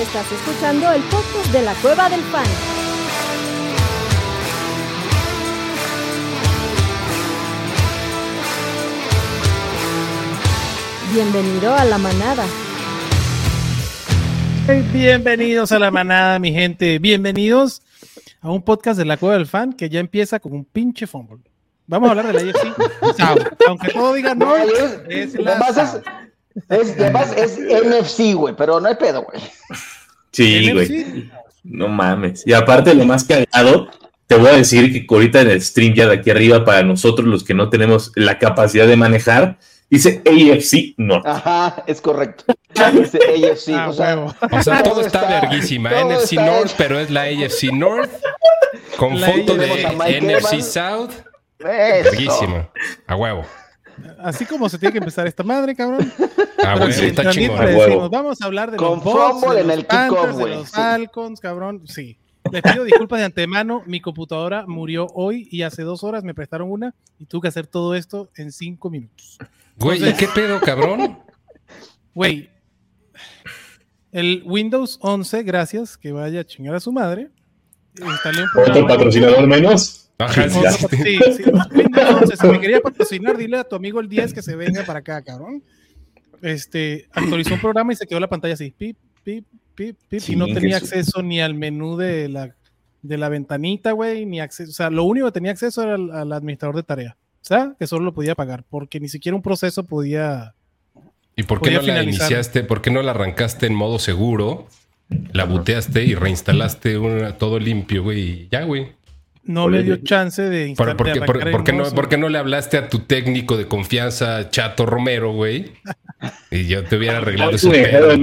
Estás escuchando el podcast de la Cueva del Fan. Bienvenido a la manada. Bienvenidos a la manada, mi gente. Bienvenidos a un podcast de la Cueva del Fan que ya empieza con un pinche fumble. Vamos a hablar de la IFC. Aunque todo diga no, es, la es, además es NFC, güey, pero no hay pedo, güey. Sí, güey. No mames. Y aparte, lo más cagado, te voy a decir que ahorita en el stream ya de aquí arriba, para nosotros los que no tenemos la capacidad de manejar, dice AFC North. Ajá, es correcto. Dice AFC. Ah, o, sea, o, sea, todo está verguísima. NFC North, pero es la AFC North con foto de NFC South. Verguísima. A huevo. Así como se tiene que empezar esta madre, cabrón. Ah, bueno, está chingón. vamos a hablar de los Bucks, de los Panthers, de los Falcons, cabrón. Sí. Les pido disculpas de antemano. Mi computadora murió hoy y hace dos horas me prestaron una y tuve que hacer todo esto en cinco minutos. Güey, ¿y qué pedo, cabrón? Güey, el Windows 11, gracias, que vaya a chingar a su madre. ¿Otro patrocinador menos? Sí, sí. Entonces, si me quería patrocinar, dile a tu amigo el 10 que se venga para acá, cabrón. Este, actualizó un programa y se quedó la pantalla así, pip, pip, pip, pip, y no tenía acceso ni al menú de la, de la ventanita, güey, ni acceso, o sea, lo único que tenía acceso era al, administrador de tarea, o sea, que solo lo podía pagar, porque ni siquiera un proceso podía... ¿Y por qué no la iniciaste, por qué no la arrancaste en modo seguro, la buteaste y reinstalaste una, todo limpio, güey, y ya, güey? No le dio chance de instalar. ¿Por, qué, no, ¿Por, qué, no, le hablaste a tu técnico de confianza, Chato Romero, güey? Y yo te hubiera arreglado ese pedo.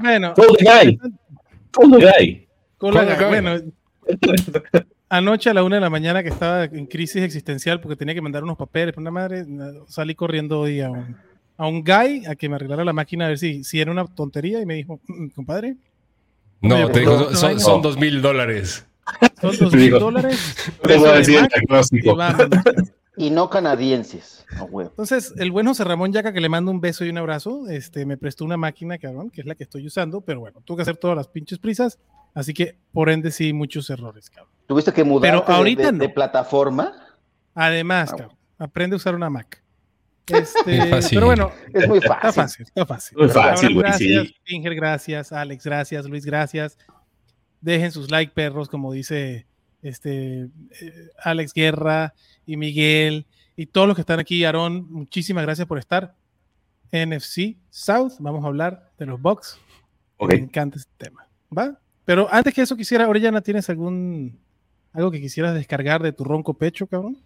Bueno, bueno, anoche a la una de la mañana que estaba en crisis existencial porque tenía que mandar unos papeles una madre, salí corriendo hoy a un, a un guy a que me arreglara la máquina a ver si, si era una tontería y me dijo, mm, compadre. No, te digo, son, son dos mil dólares. Son dos mil dólares. Y no canadienses. Entonces, el buen José Ramón Yaca, que le mando un beso y un abrazo, este, me prestó una máquina, cabrón, que es la que estoy usando, pero bueno, tuve que hacer todas las pinches prisas, así que por ende sí, muchos errores, cabrón. ¿Tuviste que mudar de, plataforma? Además, ah, cabrón, aprende a usar una Mac. Este, pero bueno, es muy fácil. Está fácil, está fácil. Muy fácil, Gracias, Finger, gracias, Alex, gracias, Luis, gracias. Dejen sus like, perros, como dice este eh, Alex Guerra y Miguel y todos los que están aquí. Aarón, muchísimas gracias por estar. NFC South, vamos a hablar de los Bucks. Me encanta este tema. ¿Va? Pero antes que eso quisiera, Orellana, ¿tienes algún algo que quisieras descargar de tu ronco pecho, cabrón?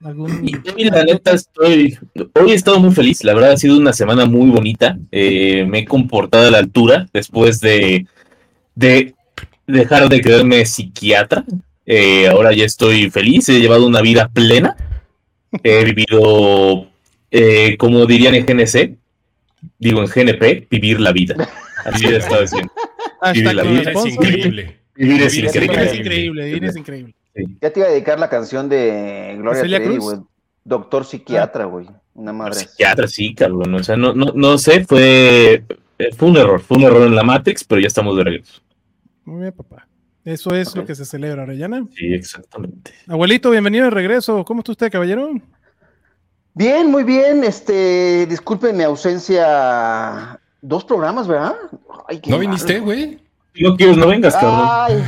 ¿Algún... la neta estoy, hoy he estado muy feliz, la verdad ha sido una semana muy bonita, eh, me he comportado a la altura después de, de dejar de creerme psiquiatra. Eh, ahora ya estoy feliz, he llevado una vida plena. He vivido, eh, como dirían en GNC, digo en GNP, vivir la vida. Así he estado diciendo. Vivir la vida es increíble. Vivir es increíble. Vivir es increíble. Ya te iba a dedicar la canción de Gloria Trevi, güey. Doctor psiquiatra, güey. Una madre. Psiquiatra, sí, cabrón. O sea, no, no, no sé, fue, fue un error. Fue un error en la Matrix, pero ya estamos de regreso. Muy bien, papá. Eso es lo que se celebra, Orellana. Sí, exactamente. Abuelito, bienvenido de regreso. ¿Cómo está usted, caballero? Bien, muy bien. Este, disculpe mi ausencia. Dos programas, ¿verdad? ¿No viniste, güey? No quieres, no vengas, cabrón.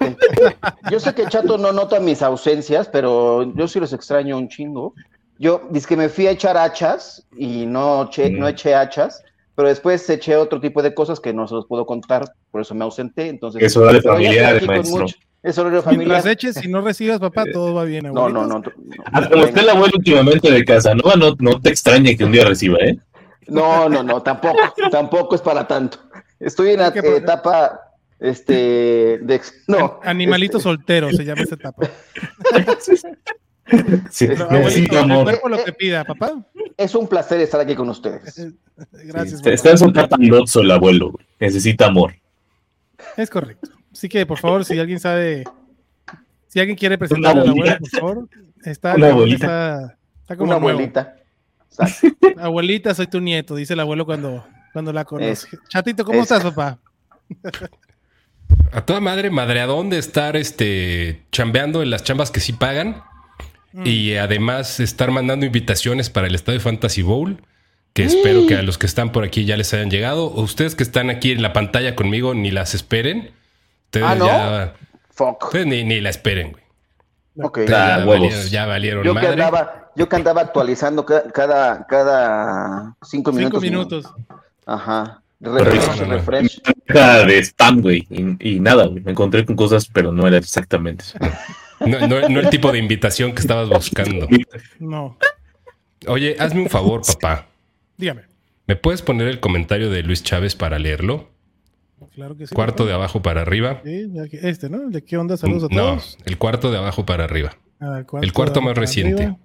Este, yo sé que Chato no nota mis ausencias, pero yo sí los extraño un chingo. Yo, dice que me fui a echar hachas y no, no mm. eché hachas pero después eché otro tipo de cosas que no se los puedo contar, por eso me ausenté. Entonces, eso dale familiar, maestro. Eso horario familiar. Mientras eches, si no recibas, papá, todo va bien. No, no, no. Ah, como está el abuelo últimamente de casa, ¿no? no, no te extrañe que un día reciba, ¿eh? No, no, no, tampoco, tampoco es para tanto. Estoy en la etapa, este, de, no. Animalito soltero se llama esta etapa. Sí, necesito amor. El cuerpo lo que pida, papá. Es un placer estar aquí con ustedes. Gracias. está en su el abuelo. Necesita amor. Es correcto. Así que, por favor, si alguien sabe, si alguien quiere presentar al abuelo, por favor, está, una abuelita. Está, como una abuelita. Abuelita, soy tu nieto, dice el abuelo cuando, cuando la conoce. Chatito, ¿cómo estás, papá? A toda madre, madre, ¿a dónde estar este, chambeando en las chambas que sí pagan? Mm. Y además estar mandando invitaciones para el Estadio Fantasy Bowl, que espero que a los que están por aquí ya les hayan llegado. O ustedes que están aquí en la pantalla conmigo, ni las esperen. Ustedes ah, ya. Ustedes ni, la esperen, güey. Ok. Ya, valieron, ya, valieron, yo Que andaba, yo que andaba actualizando cada, cada cinco minutos. Cinco minutos. Ajá. Refresh, de spam, güey. Y, nada, güey. Me encontré con cosas, pero no era exactamente eso. No, no, el tipo de invitación que estabas buscando. No. Oye, hazme un favor, papá. Dígame. ¿Me puedes poner el comentario de Luis Chávez para leerlo? Claro que sí. Cuarto de abajo para arriba. Sí, este, ¿no? ¿De qué onda? Saludos a todos. No, el cuarto de abajo para arriba. Ah, el cuarto, más reciente.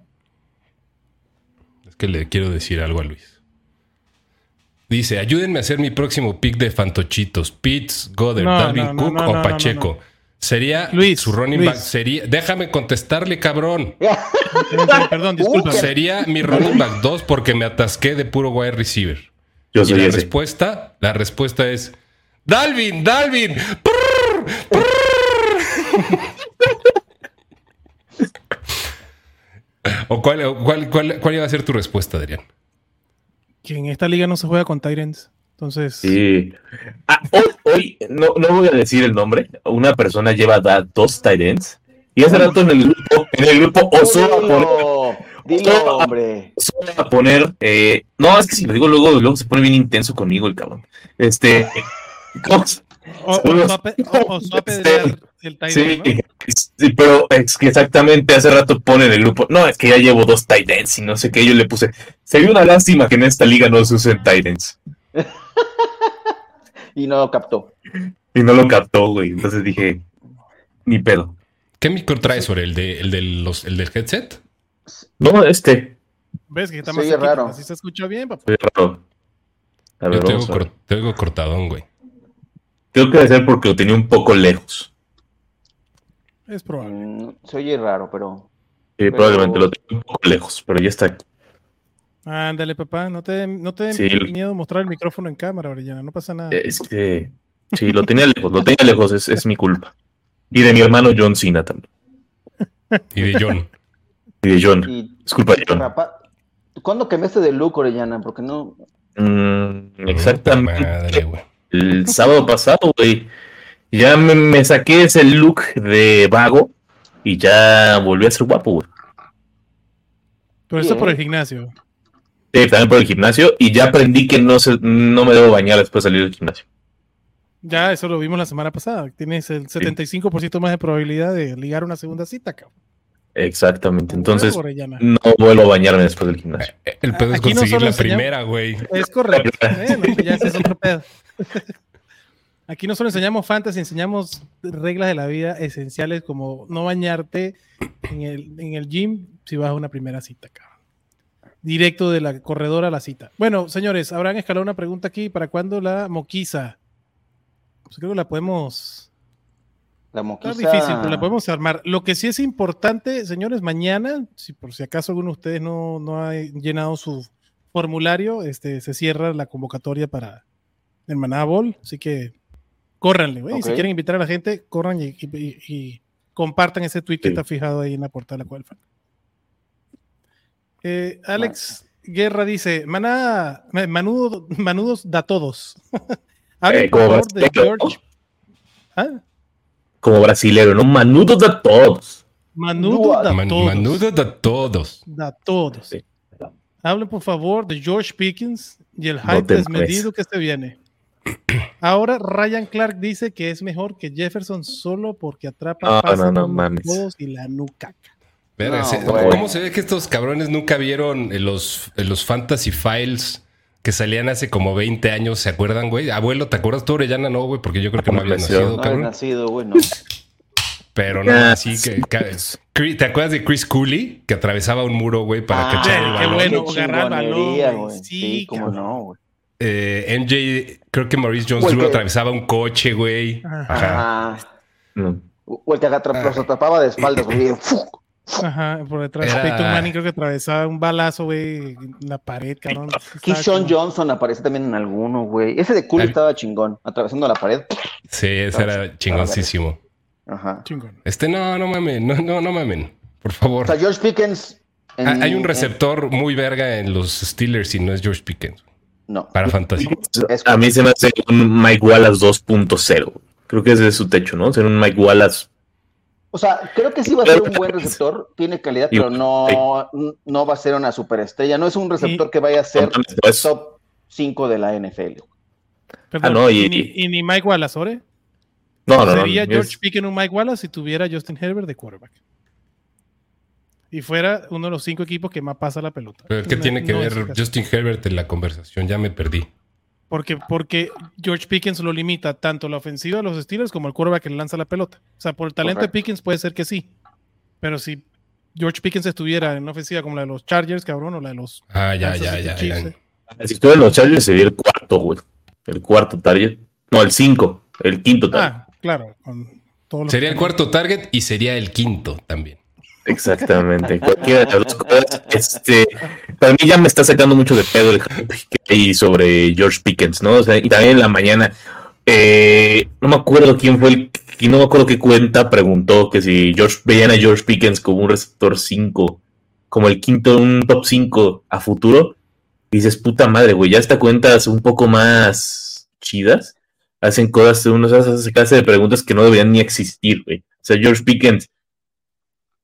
Es que le quiero decir algo a Luis. Dice, ayúdenme a hacer mi próximo pick de fantochitos. Pitts, Goddard, Dalvin Cook o Pacheco. Sería Luis, su running back. Sería, déjame contestarle, cabrón. Perdón, disculpa. Sería mi running back 2 porque me atasqué de puro wide receiver. Yo y la respuesta, la respuesta es Dalvin, Dalvin. ¿O cuál, cuál, cuál, cuál iba a ser tu respuesta, Adrián? que en esta liga no se juega con Tyrants. Entonces. Sí. Ah, hoy, no, no, voy a decir el nombre. Una persona lleva dos Tyrants. Y hace rato en el grupo, en el grupo osó a poner. Dilo, hombre. a poner. Eh, no, es que si lo digo luego, luego se pone bien intenso conmigo el cabrón. Este. O, o, el sí, sí, pero es que exactamente hace rato pone en el grupo, no, es que ya llevo dos Titans y no sé qué, yo le puse, sería una lástima que en esta liga no se usen Titans. y no lo captó. Y no lo captó, güey. Entonces dije, ni pedo. ¿Qué micro traes sobre el, de, el, de los, el del headset? No, este. ¿Ves que está más raro? Así se escucha bien, papá. raro. A ver, Yo tengo, cortadón, güey. Creo que debe ser porque lo tenía un poco lejos. Es probable. Mm, se oye raro, pero. Sí, probablemente lo tengo un poco lejos, pero ya está aquí. Ándale, papá, no te, no te miedo mostrar el micrófono en cámara, Orellana, no pasa nada. Es que. Sí, lo tenía lejos, lo tenía lejos, es, es mi culpa. Y de mi hermano John Cena también. Y de John. Y de John. Disculpa, John. ¿Cuándo cambiaste de look, Orellana? Porque no. Mm, exactamente. el sábado pasado, güey. Ya me, saqué ese look de vago y ya volví a ser guapo, güey. Pero eso por el gimnasio. Sí, también por el gimnasio. Y ya aprendí que no, se, no me debo bañar después de salir del gimnasio. Ya, eso lo vimos la semana pasada. Tienes el 75% más de probabilidad de ligar una segunda cita, cabrón. Exactamente. Entonces, no vuelvo a bañarme después del gimnasio. Eh, el pedo es conseguir la primera, güey. Es correcto. ya es otro pedo. Aquí no solo enseñamos fantasy, enseñamos reglas de la vida esenciales como no bañarte en el, en el gym si vas a una primera cita, cabrón. Directo de la corredora a la cita. Bueno, señores, habrán escalado una pregunta aquí. ¿Para cuándo la moquiza? Pues creo que la podemos. La moquiza. Está difícil, pero la podemos armar. Lo que sí es importante, señores, mañana, si por si acaso alguno de ustedes no, no ha llenado su formulario, este, se cierra la convocatoria para el Maná Así que Córranle, güey. Si quieren invitar a la gente, corran y, compartan ese tweet que está fijado ahí en la portada de la cual eh, Alex Guerra dice: Maná, manudo, manudos da todos. eh, como de George. ¿Ah? Como brasilero, ¿no? Manudo da todos. Manudo da todos. Manudo da todos. Da todos. Hablen por favor de George Pickens y el hype desmedido que se viene. Ahora Ryan Clark dice que es mejor que Jefferson solo porque atrapa todos y la ¿Cómo se ve que estos cabrones nunca vieron los, los Fantasy Files que salían hace como 20 años? ¿Se acuerdan, güey? Abuelo, ¿te acuerdas tú, Orellana? No, güey, porque yo creo que no había nacido, cabrón. No nacido, bueno. Pero no, así que, ¿Te acuerdas de Chris Cooley? Que atravesaba un muro, güey, para ah, cachar el balón. Qué bueno, agarrar balón, Sí, sí cómo no, güey. Eh, MJ, creo que Maurice Jones-Drew atravesaba un coche, güey. Ajá. O el que los atrapaba de espaldas, güey. Ajá, por detrás. Era- Peyton Manning creo que atravesaba un balazo, güey, en la pared, cabrón. Keyshawn chingón. Johnson aparece también en alguno, güey. Ese de cool Ay. estaba chingón, atravesando la pared. Sí, ese era chingoncísimo. Ajá. Chingón. Este, no, no mamen, no, no, no mamen. Por favor. O sea, George Pickens. en- Ah, Hay un receptor muy verga en los Steelers y no es George Pickens. no. Para fantasy. Es- A mí se me hace un Mike Wallace 2.0. Creo que ese es su techo, ¿no? Ser un Mike Wallace. O sea, creo que sí va a ser un buen receptor, tiene calidad, pero no, no va a ser una superestrella. No es un receptor que vaya a ser top 5 de la NFL. Perdón, no, y- y, ni, y ni Mike Wallace, ¿ore? no, no, no. Sería es- George Pickens un Mike Wallace si tuviera Justin Herbert de quarterback. Y fuera uno de los cinco equipos que más pasa la pelota. Pero ¿qué No- tiene que no es ver. Justin Herbert en la conversación? Ya me perdí. Porque, porque George Pickens lo limita tanto la ofensiva de los Steelers como el quarterback que le lanza la pelota. O sea, por el talento Correcto. de Pickens puede ser que sí. Pero si George Pickens estuviera en una ofensiva como la de los Chargers, cabrón, o la de los Ah, ya, Kansas ya, ya. Chiefs, ya. Si estuviera en los Chargers sería el cuarto, güey. El cuarto target. No, el cinco. El quinto target. Ah, claro. Con todo lo Sería que- el cuarto target y sería el quinto también. Exactamente. Cualquiera de las cosas. Este, para mí ya me está sacando mucho de pedo el que hay sobre George Pickens, ¿no? O sea, y también en la mañana, eh, no me acuerdo quién fue el, y no me acuerdo qué cuenta preguntó que si George, veían a George Pickens como un receptor 5, como el quinto, un top 5 a futuro. Dices, puta madre, güey, ya esta cuentas un poco más chidas. Hacen cosas, unos hacen clase de preguntas que no deberían ni existir, güey. O sea, George Pickens,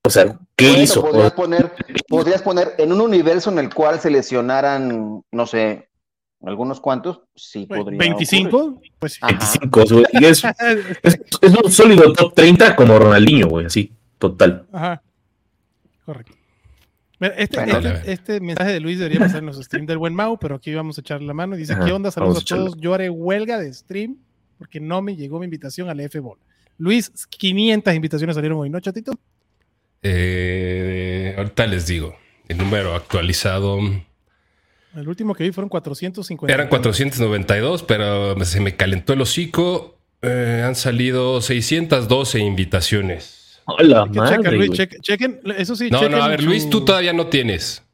o sea, ¿qué Bueno, hizo? Podrías poner, podrías poner en un universo en el cual se lesionaran, no sé, algunos cuantos, sí podría. 25, pues sí. Ajá. 25, güey. Y es, es, es un sólido top 30 como Ronaldinho, güey, así, total. Ajá. Correcto. Este, Bueno, este- este mensaje de Luis debería pasar en los streams del buen Mau, pero aquí vamos a echarle la mano. Dice, Ajá, ¿qué onda? Saludos a a todos. Yo haré huelga de stream porque no me llegó mi invitación al F-Ball. Luis, 500 invitaciones salieron hoy, ¿no, chatito? Eh, ahorita les digo. El número actualizado El último que vi fueron 450. eran 492, pero se me calentó el hocico. Eh, han salido 612 invitaciones. Hola, madre, Luis, chequen, eso sí, No, chequen no, a ver, su- Luis, tú todavía no tienes.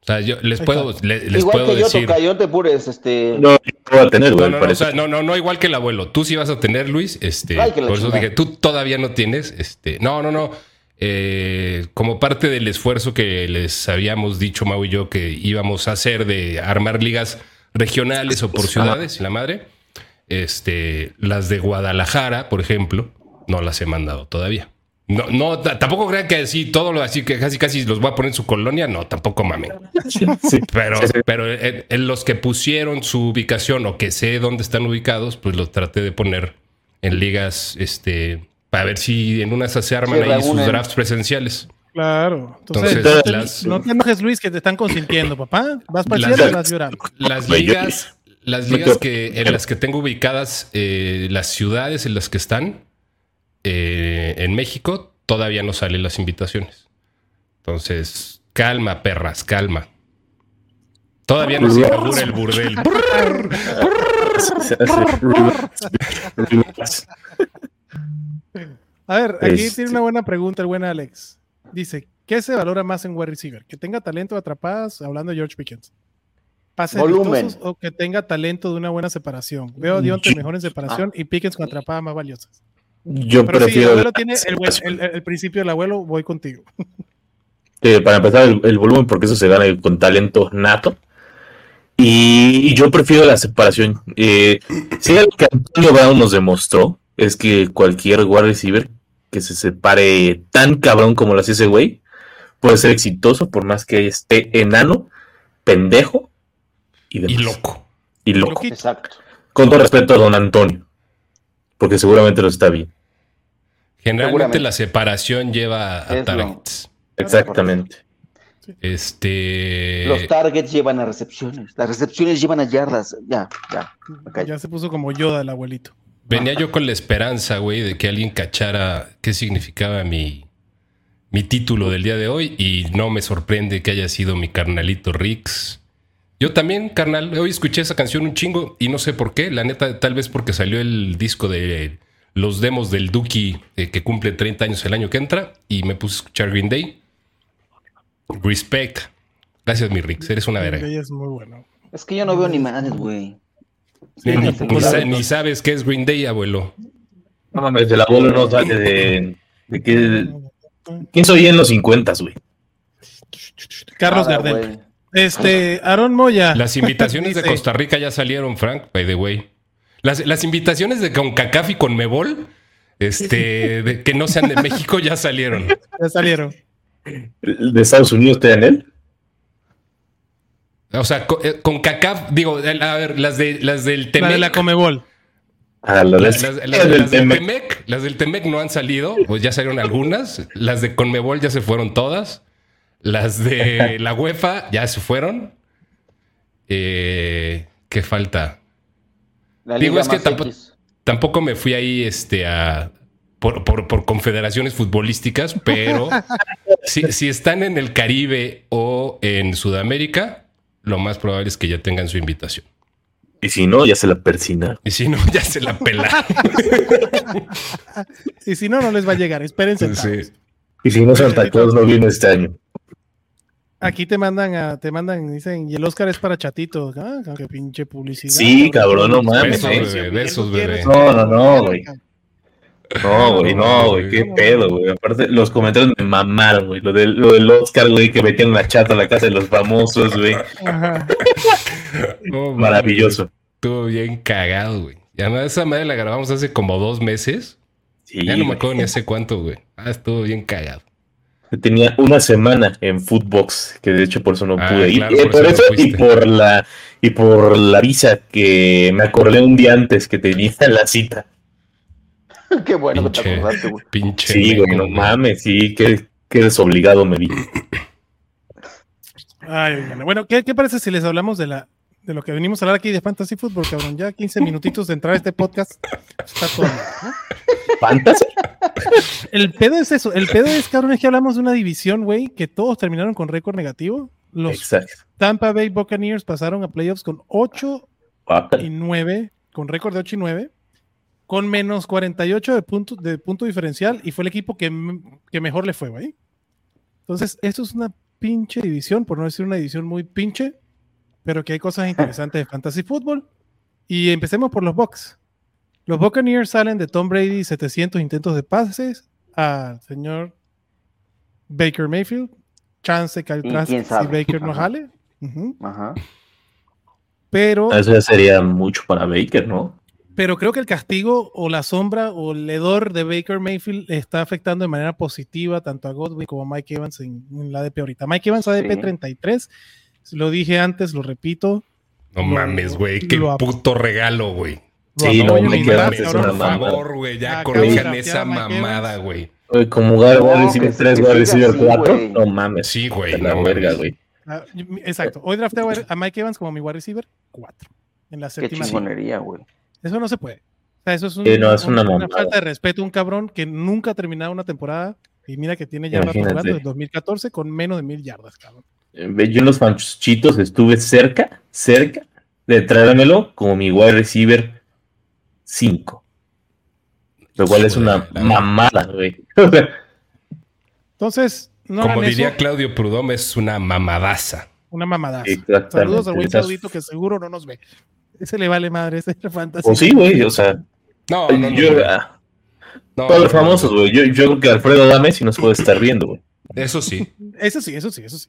O sea, yo les puedo, les Igual puedo que yo, decir. No te pures, este. No, no voy a tener, No, güey, no, no, o sea, no, no, no, igual que el abuelo. Tú sí vas a tener, Luis. Este, Ay, que la por eso chingada. dije, tú todavía no tienes. Este, no, no, no. Eh, como parte del esfuerzo que les habíamos dicho, Mau y yo, que íbamos a hacer de armar ligas regionales o por ciudades, y la madre. Este, las de Guadalajara, por ejemplo, no las he mandado todavía. No, no, tampoco crean que así todo lo así que casi casi los voy a poner en su colonia. No, tampoco mamen. Sí. Pero, Sí, sí. pero en, en los que pusieron su ubicación o que sé dónde están ubicados, pues los traté de poner en ligas, este, para ver si en unas se arman Se ahí sus drafts presenciales. Claro. Entonces, Entonces, no, te, las- no te enojes, Luis, que te están consintiendo, papá. Vas para el Las- cielo vas llorando. Las ligas, las ligas que en las que tengo ubicadas, eh, las ciudades en las que están eh, en México, todavía no salen las invitaciones. Entonces, calma, perras, calma. Todavía no se inaugura el burdel. A ver, aquí Este- tiene una buena pregunta el buen Alex. Dice, ¿qué se valora más en wide receiver? ¿Que tenga talento de atrapadas? Hablando de George Pickens. ¿Pases Volumen. o que tenga talento de una buena separación? Veo a Dionte mejor en separación y Pickens con atrapadas más valiosas. Yo Pero sí, el prefiero. abuelo tiene el, principio del abuelo, voy contigo. Para empezar, el, el volumen, porque eso se gana con talento nato. Y, y yo prefiero la separación. Eh, si algo que Antonio Brown nos demostró es que cualquier wide receiver que se separe tan cabrón como lo hace ese güey puede ser exitoso por más que esté enano, pendejo y, demás. Y loco. Y loco. Exacto. Con todo respeto a don Antonio, porque seguramente lo está bien. Generalmente la separación lleva a Es lo- targets. Exactamente. Este. Los targets llevan a recepciones. Las recepciones llevan a yardas. Ya, ya. Ya se puso como Yoda el abuelito. Venía yo con la esperanza, güey, de que alguien cachara qué significaba mi, mi título del día de hoy y no me sorprende que haya sido mi carnalito Rix. Yo también, carnal, hoy escuché esa canción un chingo y no sé por qué, la neta, tal vez porque salió el disco de los demos del Duki eh, que cumple 30 años el año que entra y me puse a escuchar Green Day. Respect. Gracias, mi Rix. Eres una verga. Ella es muy bueno. Es que yo no veo ni madres, güey. Ni, Sí, ni sa- sabes qué es Green Day, abuelo. No mames, el abuelo no sale de. de que, ¿Quién soy en los 50, güey? Carlos Nada, Gardel. Este, Aaron Moya. Las invitaciones de Costa Rica ya salieron, Frank, by the way. Las, las invitaciones de CONCACAF y CONMEBOL, este, de- que no sean de México, ya salieron. Ya salieron. ¿De Estados Unidos te dan él? O sea, eh, CONCACAF, digo, el- a ver, las, de, las del La Temec. de la Comebol. Ah, la las, las- las- el las del Temec. Las del Temec no han salido, pues ya salieron algunas. Las de CONMEBOL ya se fueron todas. Las de la UEFA ya se fueron. Eh, ¿Qué falta? La Digo, Liga es que X. Tampoco me fui ahí este, a, por, por- por confederaciones futbolísticas, pero si, si están en el Caribe o en Sudamérica, lo más probable es que ya tengan su invitación. Y si no, ya se la persina. Y si no, ya se la pelaron. Y si no, no les va a llegar. Espérense. Sí. Y si no, Santa Claus no vino este año. Aquí te mandan a, te mandan, dicen, y el Oscar es para chatitos. Ah, qué pinche publicidad. Sí, cabrón, no mames, Besos, ¿eh? bebé, besos, bebé. No, no, no, güey. No, güey, no, güey, qué pedo, güey. Aparte, los comentarios me mamaron, güey. Lo del, lo del Oscar, güey, que metían la chata a la casa de los famosos, güey. Maravilloso. Estuvo bien cagado, güey. Y además esa madre la grabamos hace como dos meses. Sí, Ya no me acuerdo ni hace cuánto, güey. Ah, estuvo bien cagado. Tenía una semana en Footbox, que de hecho por eso no Ah, pude ir. claro, Eh, por por eso y por la y por la visa que me acordé un día antes que tenía la cita. Qué bueno que te Pinche, acordaste, güey. pinche. Sí, güey, no mames, sí, qué, qué desobligado me vi. Ay, bueno, ¿qué, qué parece si les hablamos de la de lo que venimos a hablar aquí de Fantasy Football, cabrón? Ya 15 minutitos de entrar a este podcast. Está todo. ¿Fantasy? El pedo es eso. El pedo es, cabrón, es que hablamos de una división, güey, que todos terminaron con récord negativo. Los Exacto. Tampa Bay Buccaneers pasaron a playoffs con 8 Guácala. y 9, con récord de 8 y 9, con menos 48 de punto, de punto diferencial y fue el equipo que, que mejor le fue, güey. Entonces, esto es una pinche división, por no decir una división muy pinche, pero que hay cosas interesantes de fantasy fútbol. Y empecemos por los Bucks. Los Buccaneers salen de Tom Brady 700 intentos de pases al señor Baker Mayfield. Chance que ¿Y atrás quién si? Baker no jale. Ajá. Pero Eso ya sería mucho para Baker, ¿no? Pero creo que el castigo o la sombra o el hedor de Baker Mayfield está afectando de manera positiva tanto a Godwin como a Mike Evans en, en la ADP ahorita. Mike Evans ADP Sí. 33, lo dije antes, lo repito. No Lo- mames, güey. Qué lo ap- puto regalo, güey. Sí, no, Evans me- una Por favor, güey. Ya corrijan esa mamada, güey. Como jugar No, wide receiver que- 3, que wide receiver así, 4, güey. no mames. Sí, güey. No verga, güey. Ah, Exacto. Hoy drafté a Mike Evans como mi wide receiver 4 en la Qué chingonería, güey. Eso no se puede. O sea, eso es, un- Sí, no, es una falta de respeto a un cabrón que nunca ha terminado una temporada y mira que tiene ya jugando desde 2014 con menos de mil yardas, cabrón. Eh, Yo en los panchitos estuve cerca, cerca de traérmelo como mi wide receiver 5. Lo cual es una mamada, güey. Entonces, no Como diría eso, Claudio Prudhomme, es una mamadaza. una mamadaza. Saludos al buen Claudito que seguro no nos ve. Ese le vale madre, ese es fantasy. Pues sí, güey, o sea, No, no, no. yo, no. ah, No, todos los famosos, güey. Yo, yo creo que Alfredo Dame sí nos puede estar viendo, güey. Eso sí. Eso sí, eso sí, eso sí.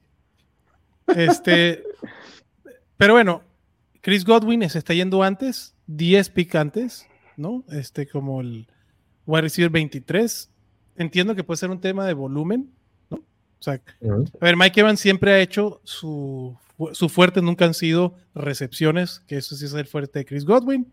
Este, pero bueno, Chris Godwin se está yendo antes, 10 pick antes, ¿no? Este, como el wide receiver 23. Entiendo que puede ser un tema de volumen, ¿no? O sea, a ver, Mike Evans siempre ha hecho su, su fuerte, nunca han sido recepciones, que eso sí es el fuerte de Chris Godwin.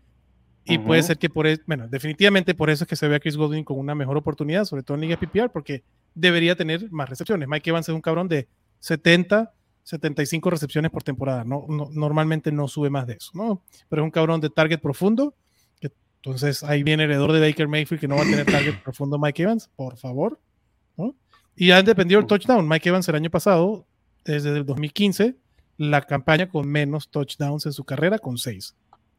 Y puede ser que por eso, bueno, definitivamente por eso es que se ve a Chris Godwin con una mejor oportunidad, sobre todo en Liga PPR, porque debería tener más recepciones. Mike Evans es un cabrón de 70, 75 recepciones por temporada. No, no- normalmente no sube más de eso, ¿no? Pero es un cabrón de target profundo. Que, entonces ahí viene el heredor de Baker Mayfield que no va a tener target profundo Mike Evans, por favor. ¿no? Y han dependido el touchdown. Mike Evans el año pasado, desde el 2015, la campaña con menos touchdowns en su carrera, con seis.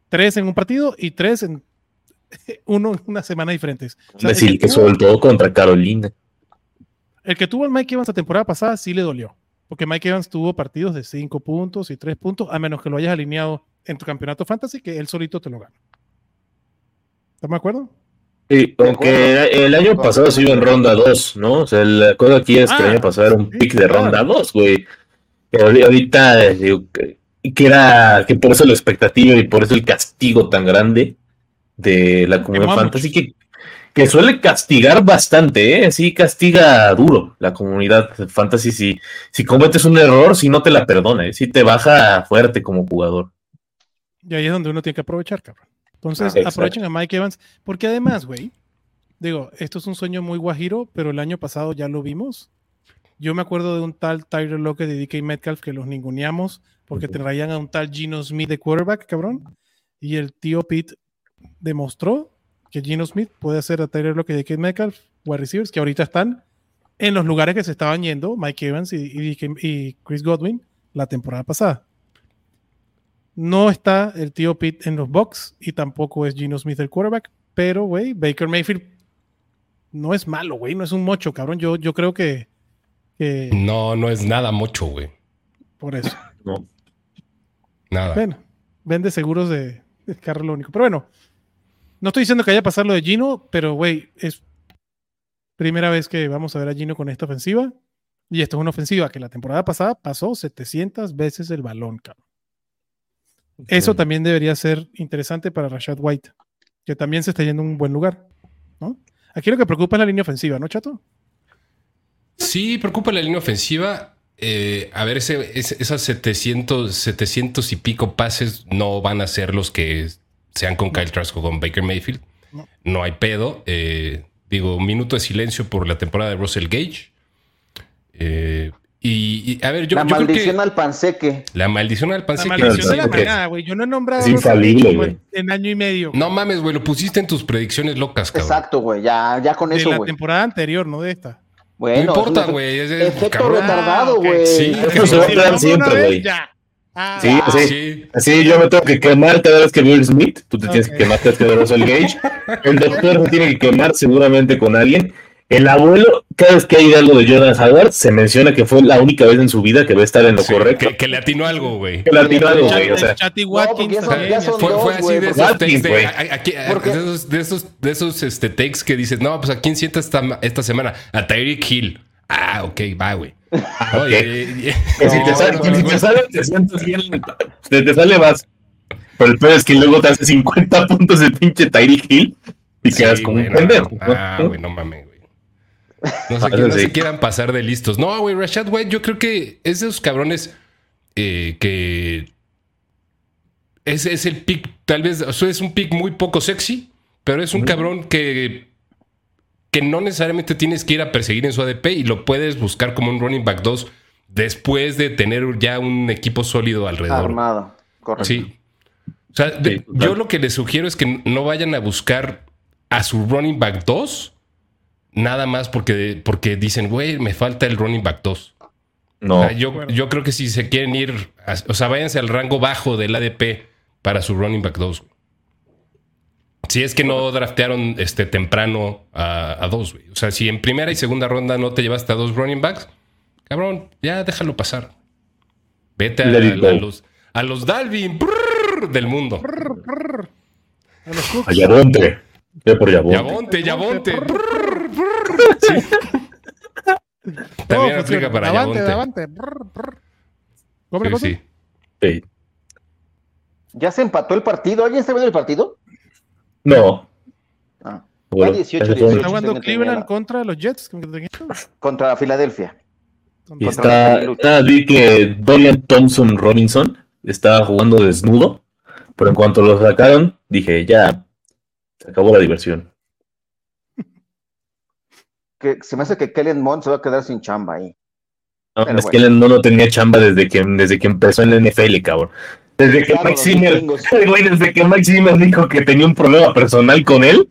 Tres en un partido y tres en uno una semana diferentes. O sea, Decir el, que que tuvo, soltó contra Carolina. el que tuvo el Mike Evans la temporada pasada sí le dolió. Porque Mike Evans tuvo partidos de 5 puntos y 3 puntos, a menos que lo hayas alineado en tu campeonato fantasy, que él solito te lo gana. ¿Estás de acuerdo? Sí, aunque el año pasado se iba en ronda 2, ¿no? O sea, la cosa aquí es que el Ah, año pasado era un pick de ronda 2, güey. Pero ahorita, digo, que, era, que por eso la expectativa y por eso el castigo tan grande de la comunidad fantasy, que, que suele castigar bastante, ¿eh? Sí, castiga duro la comunidad fantasy. Si, si cometes un error, si no te la perdona, ¿eh? Si te baja fuerte como jugador. Y ahí es donde uno tiene que aprovechar, cabrón. Entonces, Ah, aprovechen a Mike Evans, porque además, güey, digo, esto es un sueño muy guajiro, pero el año pasado ya lo vimos. Yo me acuerdo de un tal Tyler Lockett de DK Metcalf que los ninguneamos porque Ujú. traían a un tal Gino Smith de quarterback, cabrón. Y el tío Pete demostró que Gino Smith puede hacer a Tyler Lockett y DK Metcalf wide receivers que ahorita están en los lugares que se estaban yendo Mike Evans y, y y Chris Godwin la temporada pasada. No está el tío Pete en los box y tampoco es Gino Smith el quarterback, pero, güey, Baker Mayfield no es malo, güey, no es un mocho, cabrón. Yo, yo creo que, que No, no es nada mucho, güey. por eso. ¿no? Nada. Bueno, vende seguros de, de carro lo único. Pero bueno, no estoy diciendo que haya pasado lo de Gino, pero, güey, es primera vez que vamos a ver a Gino con esta ofensiva. Y esto es una ofensiva que la temporada pasada pasó 700 veces el balón, cabrón. Eso también debería ser interesante para Rashad White, que también se está yendo a un buen lugar. ¿no? Aquí lo que preocupa es la línea ofensiva, ¿no, chato? Sí, preocupa la línea ofensiva. Eh, a ver, ese, ese- esas 700, 700 y pico pases no van a ser los que sean con Kyle Trask o con Baker Mayfield. No. No hay pedo. Eh, digo, un minuto de silencio por la temporada de Russell Gage. Eh, y, y, a ver, yo, la yo creo maldición que al panseque. la maldición al La panse que- maldición de la manada, güey. Yo no he nombrado Es infalible, güey. en, año y medio. No mames, güey, lo pusiste en tus predicciones locas, cabrón. Exacto, güey. Ya, ya con de eso, la güey. temporada anterior, no de esta. Bueno, no importa, güey. es- Efecto cabrón. retardado, ok. güey. Sí, Eso se va a Si quedar siempre, güey. Ah, Sí, Ah, sí. Sí. Así yo me tengo que quemar cada vez que Will Smith. Tú te tienes que quemar cada vez que Russell Gage. El doctor se tiene que quemar seguramente con alguien. El abuelo, cada vez que hay algo de Jordan Howard, se menciona que fue la única vez en su vida que va a estar en lo Sí, correcto. que, que le atinó algo, güey. Que le atinó algo, güey. O sea, Watkins ya son- también, ya son así. Fue, dos, fue así de esos Watkins, takes de, aquí- de esos, de esos, de esos este, takes que dices, no, pues a quién sienta esta, esta semana? A Tyreek Hill. Ah, ok, va, güey. Oye, y- y- que si te No, sale, no, si no. te sale, te sientes bien. Te, te sale más. Pero el peor es que luego te hace 50 puntos de pinche Tyreek Hill y Sí, quedas como un no, pendejo. Ah, ¿no? güey, no mames. No, se, Ah, que- no sí. se quieran pasar de listos. No, güey, Rashad White, yo creo que es de esos cabrones eh, que es, es el pick, tal vez, o sea, es un pick muy poco sexy, pero es un cabrón que, que no necesariamente tienes que ir a perseguir en su ADP y lo puedes buscar como un running back 2 después de tener ya un equipo sólido alrededor. Armado. Correcto. Sí. O sea, de- Sí, total. yo lo que les sugiero es que no vayan a buscar a su running back 2 nada más porque, porque dicen, güey, me falta el running back 2. No. O sea, yo, yo creo que si se quieren ir, a- o sea, váyanse al rango bajo del ADP para su running back 2. Si es que no draftearon este, temprano a, a dos, güey. O sea, si en primera y segunda ronda no te llevaste a dos running backs, cabrón, ya déjalo pasar. Vete a, los, a los Dalvin brrr, del mundo. A los Cooks. A Yabonte. Ve por Yabonte. Yabonte, Yabonte. brrr, brrr. Sí. También Todo aplica para Avante, Yabonte. avante. Brr, brr. ¿Cómo Sí, sí. Sí. ¿Ya se empató el partido? ¿Alguien está viendo el partido? No. Ah, Bueno, 18, ese fue- 18. Está jugando Cleveland contra los Jets. Contra Filadelfia. Y Contra está, está- vi que Dorian Thompson Robinson estaba jugando desnudo, pero en cuanto lo sacaron, dije, ya, se acabó la diversión. Que se me hace que Kellen Mond se va a quedar sin chamba ahí. No, Pero es bueno. que él no, no tenía chamba desde que, desde que empezó en la NFL, cabrón. Desde que Claro, Mike Zimmer, güey, desde que Mike Zimmer dijo que tenía un problema personal con él,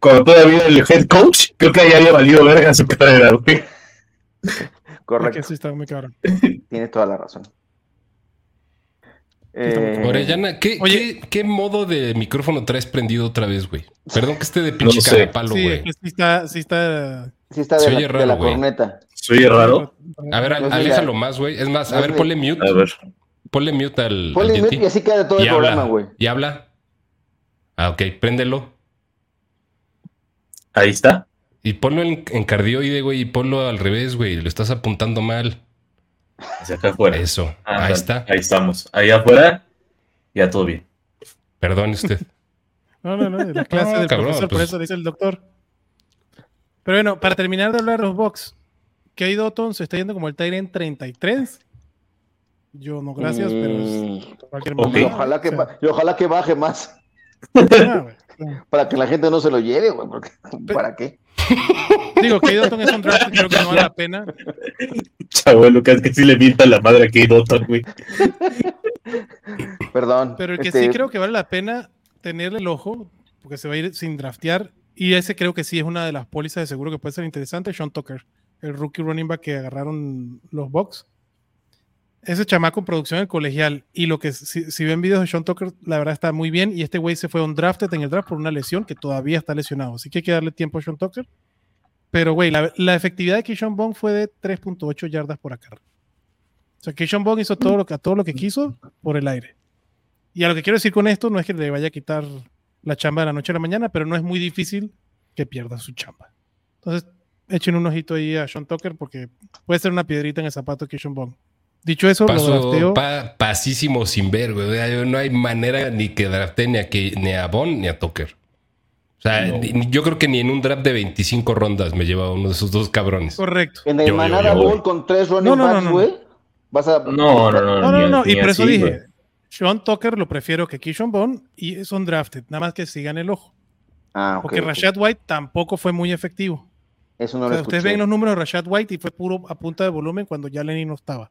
cuando todavía era el head coach, creo que ahí había valido verga su carrera, güey. Que Correcto. sí está muy cabrón. Tiene toda la razón. Eh, Orellana, ¿qué, Oye. qué, qué modo de micrófono traes prendido otra vez, güey? Perdón que esté de No pinche sé. de palo, Sí, güey. que sí está, sí está. sí está de la, de raro, la güey. corneta. Soy raro. A ver, No aléjalo más, güey. Es más, No a ver, ponle mute. A ver. Ponle mute al. Ponle al mute y así queda todo el habla. programa, güey. Y habla. Ah, ok, préndelo. Ahí está. Y ponlo en, en cardioide, güey, y ponlo al revés, güey. Lo estás apuntando mal. Hacia acá afuera. Eso. Ah, Ahí está. Ahí estamos. Ahí afuera. Ya todo bien. Perdone usted. No, no, no, de la clase No, del cabrón, profesor, por pues. eso le dice el doctor. Pero bueno, para terminar de hablar de los box, Kay Dotton se está yendo como el Tyrant 33. Yo no, gracias, pero es Y- cualquier Ok. y mamada, ojalá, que, o sea, y ojalá que baje más ah, para que la gente no se lo lleve, güey. ¿Para qué? Digo, Kay Dotton es un draft que creo que no vale la pena. Chavo, Lucas, que sí le mienta la madre aquí, Dotton, güey. Perdón. Pero el que Este, sí creo que vale la pena tenerle el ojo, porque se va a ir sin draftear, y ese creo que sí es una de las pólizas de seguro que puede ser interesante, Sean Tucker, el rookie running back que agarraron los Bucks. Ese chamaco en producción del colegial, y lo que si, si ven videos de Sean Tucker, la verdad está muy bien, y este güey se fue un drafted en el draft por una lesión que todavía está lesionado, así que hay que darle tiempo a Sean Tucker. Pero, güey, la, efectividad de Keyshawn Bond fue de 3.8 yardas por acarreo. O sea, Keyshawn Bond hizo todo lo, que, todo lo que quiso por el aire. Y a lo que quiero decir con esto no es que le vaya a quitar la chamba de la noche a la mañana, pero no es muy difícil que pierda su chamba. Entonces, echen un ojito ahí a Sean Tucker porque puede ser una piedrita en el zapato de Keyshawn Bond. Dicho eso, lo Paso drafteo. pa- pasísimo sin ver, güey. No hay manera ni que drafte ni a, que, ni a Bond ni a Tucker. O sea, ni- yo creo que ni en un draft de 25 rondas me lleva uno de esos dos cabrones. Correcto. En el Yo- Manada yo- con tres running No, no, no, backs, no, güey. Vas a. No, no, no. No, no, no. Y ni por eso así, dije. Sean Tucker lo prefiero que Keyshawn Bond y son drafted. Nada más que sigan el ojo. Ah, Porque. Rashad White tampoco fue muy efectivo. Eso no O lo sea, ustedes ven los números de Rashad White y fue puro a punta de volumen cuando ya Lenny no estaba.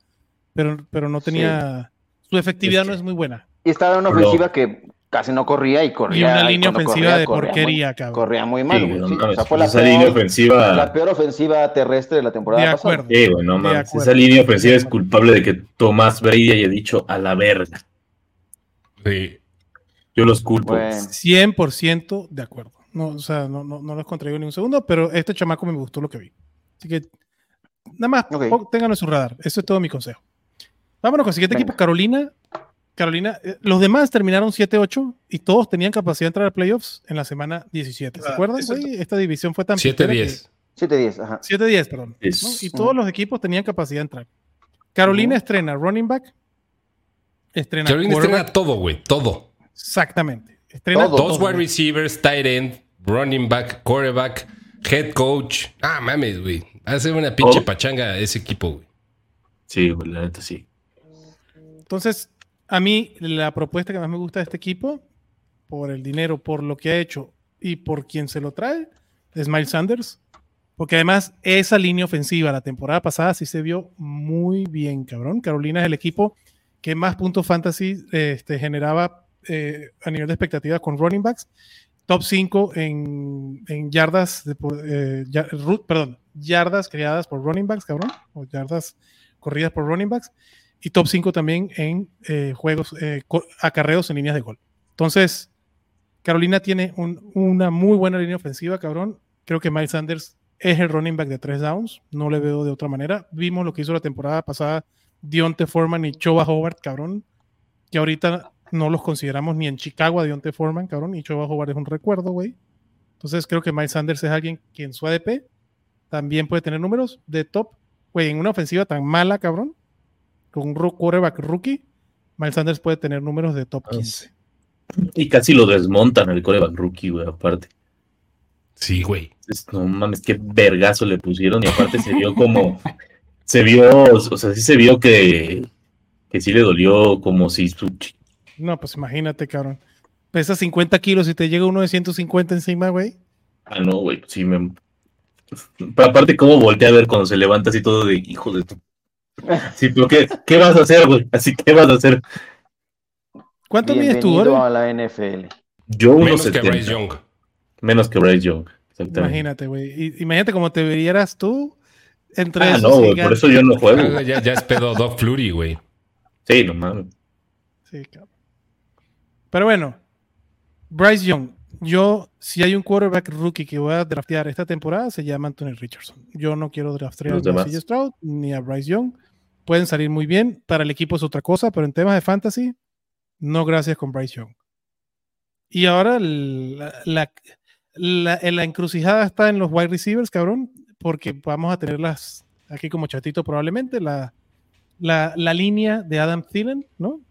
Pero, pero no tenía. Su efectividad Es que- no es muy buena. Y estaba en una Lo- ofensiva que casi no corría y corría. Y una línea ofensiva corría, de corría porquería, muy, cabrón. Corría muy mal, Sí, güey. no sí. O mames, sea, fue la esa línea peor, ofensiva. la peor ofensiva terrestre de la temporada De pasada. acuerdo. De mames. acuerdo. Esa línea ofensiva es culpable de que Tomás Brady haya dicho a la verga. Sí. Yo los culpo. Bueno, 100% de acuerdo. No, o sea, no, no, no los contraigo ni un segundo, pero este chamaco me gustó lo que vi. Así que, nada más, Ok. po- ténganlo en su radar. Eso es todo mi consejo. Vámonos con el siguiente Venga. equipo, Carolina. Carolina, eh, los demás terminaron 7-8 y todos tenían capacidad de entrar a playoffs en la semana 17. ¿Se Ah, acuerdan? güey? Esta división fue tan pitera que- 7-10. 7-10, ajá. 7-10, perdón. Es- ¿no? Y todos los equipos tenían capacidad de entrar. Carolina Ujú. estrena running back. Estrena Carolina estrena todo, güey. Todo. Exactamente. Estrena Todo. Dos todo, wide receivers, tight end, running back, quarterback, head coach. Ah, mames, güey. Hace una pinche Todo. pachanga ese equipo, güey. Sí, güey, la neta sí. Entonces, a mí la propuesta que más me gusta de este equipo, por el dinero, por lo que ha hecho y por quien se lo trae, es Miles Sanders. Porque además esa línea ofensiva la temporada pasada sí se vio muy bien, cabrón. Carolina es el equipo que más puntos fantasy este, generaba eh, a nivel de expectativas con running backs. Top 5 en, yardas, de eh, perdón, yardas creadas por running backs, cabrón. O yardas corridas por running backs y top 5 también en eh, juegos, eh, acarreos en líneas de gol. Entonces, Carolina tiene un- una muy buena línea ofensiva, cabrón. Creo que Miles Sanders es el running back de tres downs. No le veo de otra manera. Vimos lo que hizo la temporada pasada Dionte Foreman y Choba Hobart, cabrón. Que ahorita no los consideramos ni en Chicago a Dionte Foreman, cabrón. Y Choba Hobart es un recuerdo, güey. Entonces creo que Miles Sanders es alguien que en su ADP también puede tener números de top. Güey, en una ofensiva tan mala, cabrón, con quarterback rookie, Miles Sanders puede tener números de top 15. Y casi lo desmontan el coreback rookie, güey, aparte. Sí, güey. No mames, qué vergazo le pusieron. Y aparte se vio como. Se vio, o sea, sí se vio que. Que sí le dolió como si No, pues imagínate, cabrón. Pesa 50 kilos y te llega uno de 150 encima, güey. Ah, no, güey, sí me. Pero aparte, cómo voltea a ver cuando se levanta así todo de hijo de tu. Sí, pero ¿qué, qué vas a hacer, güey? Así, ¿qué vas a hacer? ¿Cuánto mides tú, Ore? a la NFL. Yo unos Menos que 70. Bryce Young. Menos que Bryce Young. Exactamente. Imagínate, güey. Y- Imagínate cómo te verías tú entre Ah, esos no, güey, por gigantes. eso yo no juego. Ah, güey. ya, ya es pedo Doc Flurry, güey. Sí, no mames. Sí, cabrón. Pero bueno, Bryce Young. Yo, si hay un quarterback rookie que voy a draftear esta temporada, se llama Anthony Richardson. Yo no quiero draftear Los ni a demás. CJ Stroud ni a Bryce Young. Pueden salir muy bien. Para el equipo es otra cosa, pero en temas de fantasy, no gracias con Bryce Young. Y ahora la, la, la- en la encrucijada está en los wide receivers, cabrón, porque vamos a tenerlas aquí como chatito probablemente, la, la, la línea de Adam Thielen, ¿no?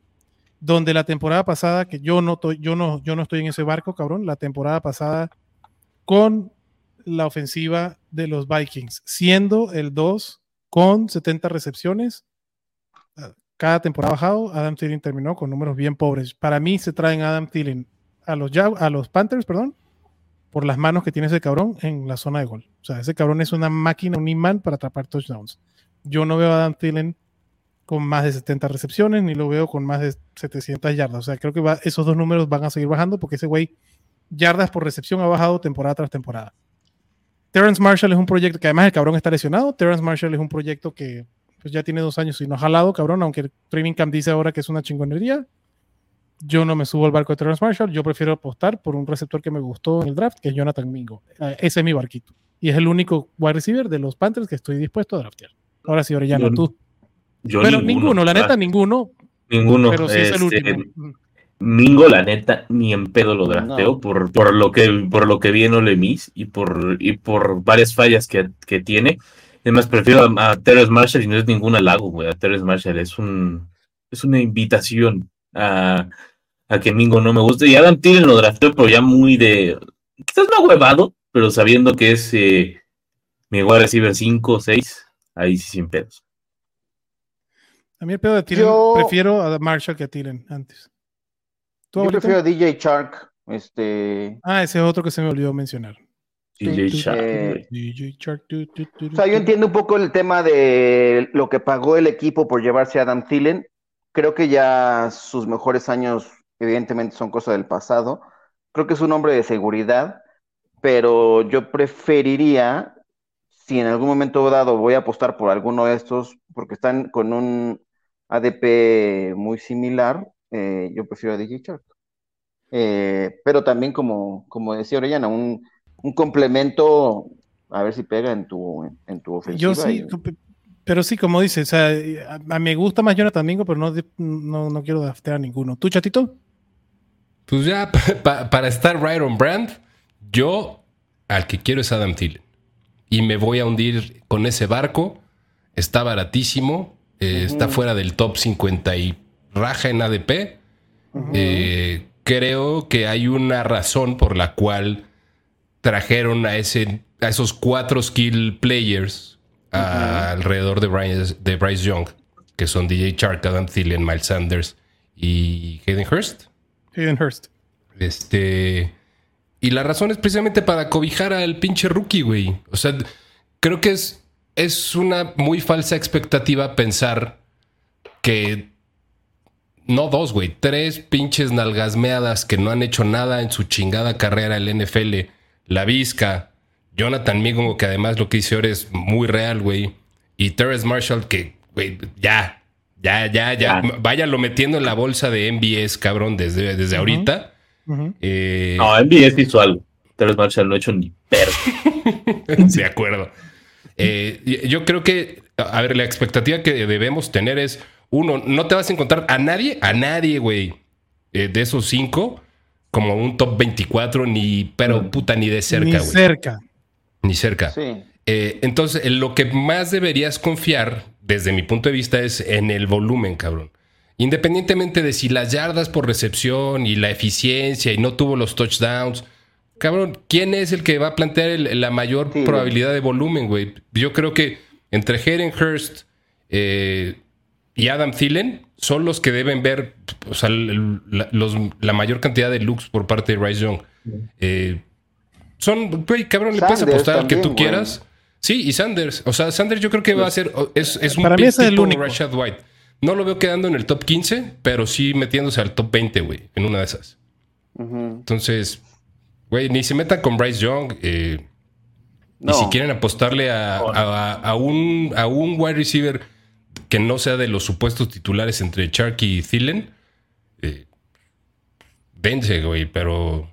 Donde la temporada pasada, que yo no, to- yo, no, yo no estoy en ese barco, cabrón, la temporada pasada con la ofensiva de los Vikings, siendo el 2 con 70 recepciones, cada temporada bajado, Adam Thielen terminó con números bien pobres. Para mí se traen a Adam Thielen a los, Jag- a los Panthers, perdón, por las manos que tiene ese cabrón en la zona de gol. O sea, ese cabrón es una máquina, un imán para atrapar touchdowns. Yo no veo a Adam Thielen con más de 70 recepciones, ni lo veo con más de 700 yardas. O sea, creo que va- esos dos números van a seguir bajando porque ese güey, yardas por recepción, ha bajado temporada tras temporada. Terrence Marshall es un proyecto que además el cabrón está lesionado. Terrence Marshall es un proyecto que pues ya tiene dos años y no ha jalado, cabrón, aunque el Training Camp dice ahora que es una chingonería. Yo no me subo al barco de Terrence Marshall, yo prefiero apostar por un receptor que me gustó en el draft, que es Jonathan Mingo. Eh, ese es mi barquito. Y es el único wide receiver de los Panthers que estoy dispuesto a draftear. Ahora sí, Orellano, Yo- tú. Yo Pero ninguno, la neta, ah, ninguno. Ninguno. Pero sí es el este, último. Mingo, la neta, ni en pedo lo drafteo No. por, por lo que por lo que vi en Ole Miss y por, y por varias fallas que, que tiene. Es más, prefiero a, a Terrence Marshall y no es ningún halago, güey. A Terrence Marshall es un es una invitación a, a que Mingo no me guste. Y Adam Thielen lo drafteo, pero ya muy de. Quizás no huevado, pero sabiendo que es eh, mi wide receiver 5 o 6, ahí sí sin pedos. A mí el pedo de Thielen, Yo- prefiero a Marshall que a Thielen antes. ¿Tú, Yo prefiero a DJ Shark. Este, Ah, ese es otro que se me olvidó mencionar. DJ Shark, eh. DJ Shark, O sea, yo entiendo un poco el tema de lo que pagó el equipo por llevarse a Adam Thielen. Creo que ya sus mejores años, evidentemente, son cosas del pasado. Creo que es un hombre de seguridad, pero yo preferiría, si en algún momento dado voy a apostar por alguno de estos, porque están con un ADP muy similar, eh, yo prefiero a DJ Shark. Eh, pero también, como, como decía Orellana, un, un complemento, a ver si pega en tu, en tu ofensiva. Yo sí, y- pero sí, como dices, o sea, a, a- me gusta más Jonathan Mingo, pero no, no, no quiero draftear a ninguno. ¿Tú, chatito? Pues ya, pa- pa- para estar right on brand, yo al que quiero es Adam Thielen. Y me voy a hundir con ese barco. Está baratísimo. eh, Está fuera del top 50 y raja en ADP. Eh, creo que hay una razón por la cual trajeron a, ese, a esos cuatro skill players a- alrededor de Bryce, de Bryce Young, que son DJ Chark, Adam Thielen, Miles Sanders y Hayden Hurst. Hayden Hurst. Este. Y la razón es precisamente para cobijar al pinche rookie, güey. O sea, creo que es, es una muy falsa expectativa pensar que. No dos, güey. Tres pinches nalgasmeadas que no han hecho nada en su chingada carrera en la NFL. La Vizca, Jonathan Mingo, que además lo que hice ahora es muy real, güey. Y Terrence Marshall, que, güey, ya. Ya, ya, ya. Ya. Váyanlo metiendo en la bolsa de MBS, cabrón, desde, desde ahorita. Eh, No, MBS hizo algo. Terrence Marshall no ha hecho ni perro. de acuerdo. Eh, yo creo que, a ver, la expectativa que debemos tener es, uno, no te vas a encontrar a nadie, a nadie, güey, eh, de esos cinco, como un top 24, ni, pero Mm. puta, ni de Ni cerca, güey. cerca. Ni cerca. Sí. Eh, entonces, en lo que más deberías confiar, desde mi punto de vista, es en el volumen, cabrón. Independientemente de si las yardas por recepción y la eficiencia y no tuvo los touchdowns, cabrón, ¿quién es el que va a plantear el- la mayor Sí, probabilidad de volumen, güey? Yo creo que entre Hayden Hurst eh, y Adam Thielen son los que deben ver o sea, la, los- la mayor cantidad de looks por parte de Rice Young. Eh, son, güey, cabrón, le puedes apostar al que tú quieras. Sí, y Sanders. O sea, Sanders yo creo que va a ser. Es, es un Para mí es el único. Rashad White. No lo veo quedando en el top 15, pero sí metiéndose al top 20, güey, en una de esas. Entonces, güey, ni se metan con Bryce Young. eh, No. Y si quieren apostarle a, a- a un, a un wide receiver que no sea de los supuestos titulares entre Chark y Thielen, dense, güey, pero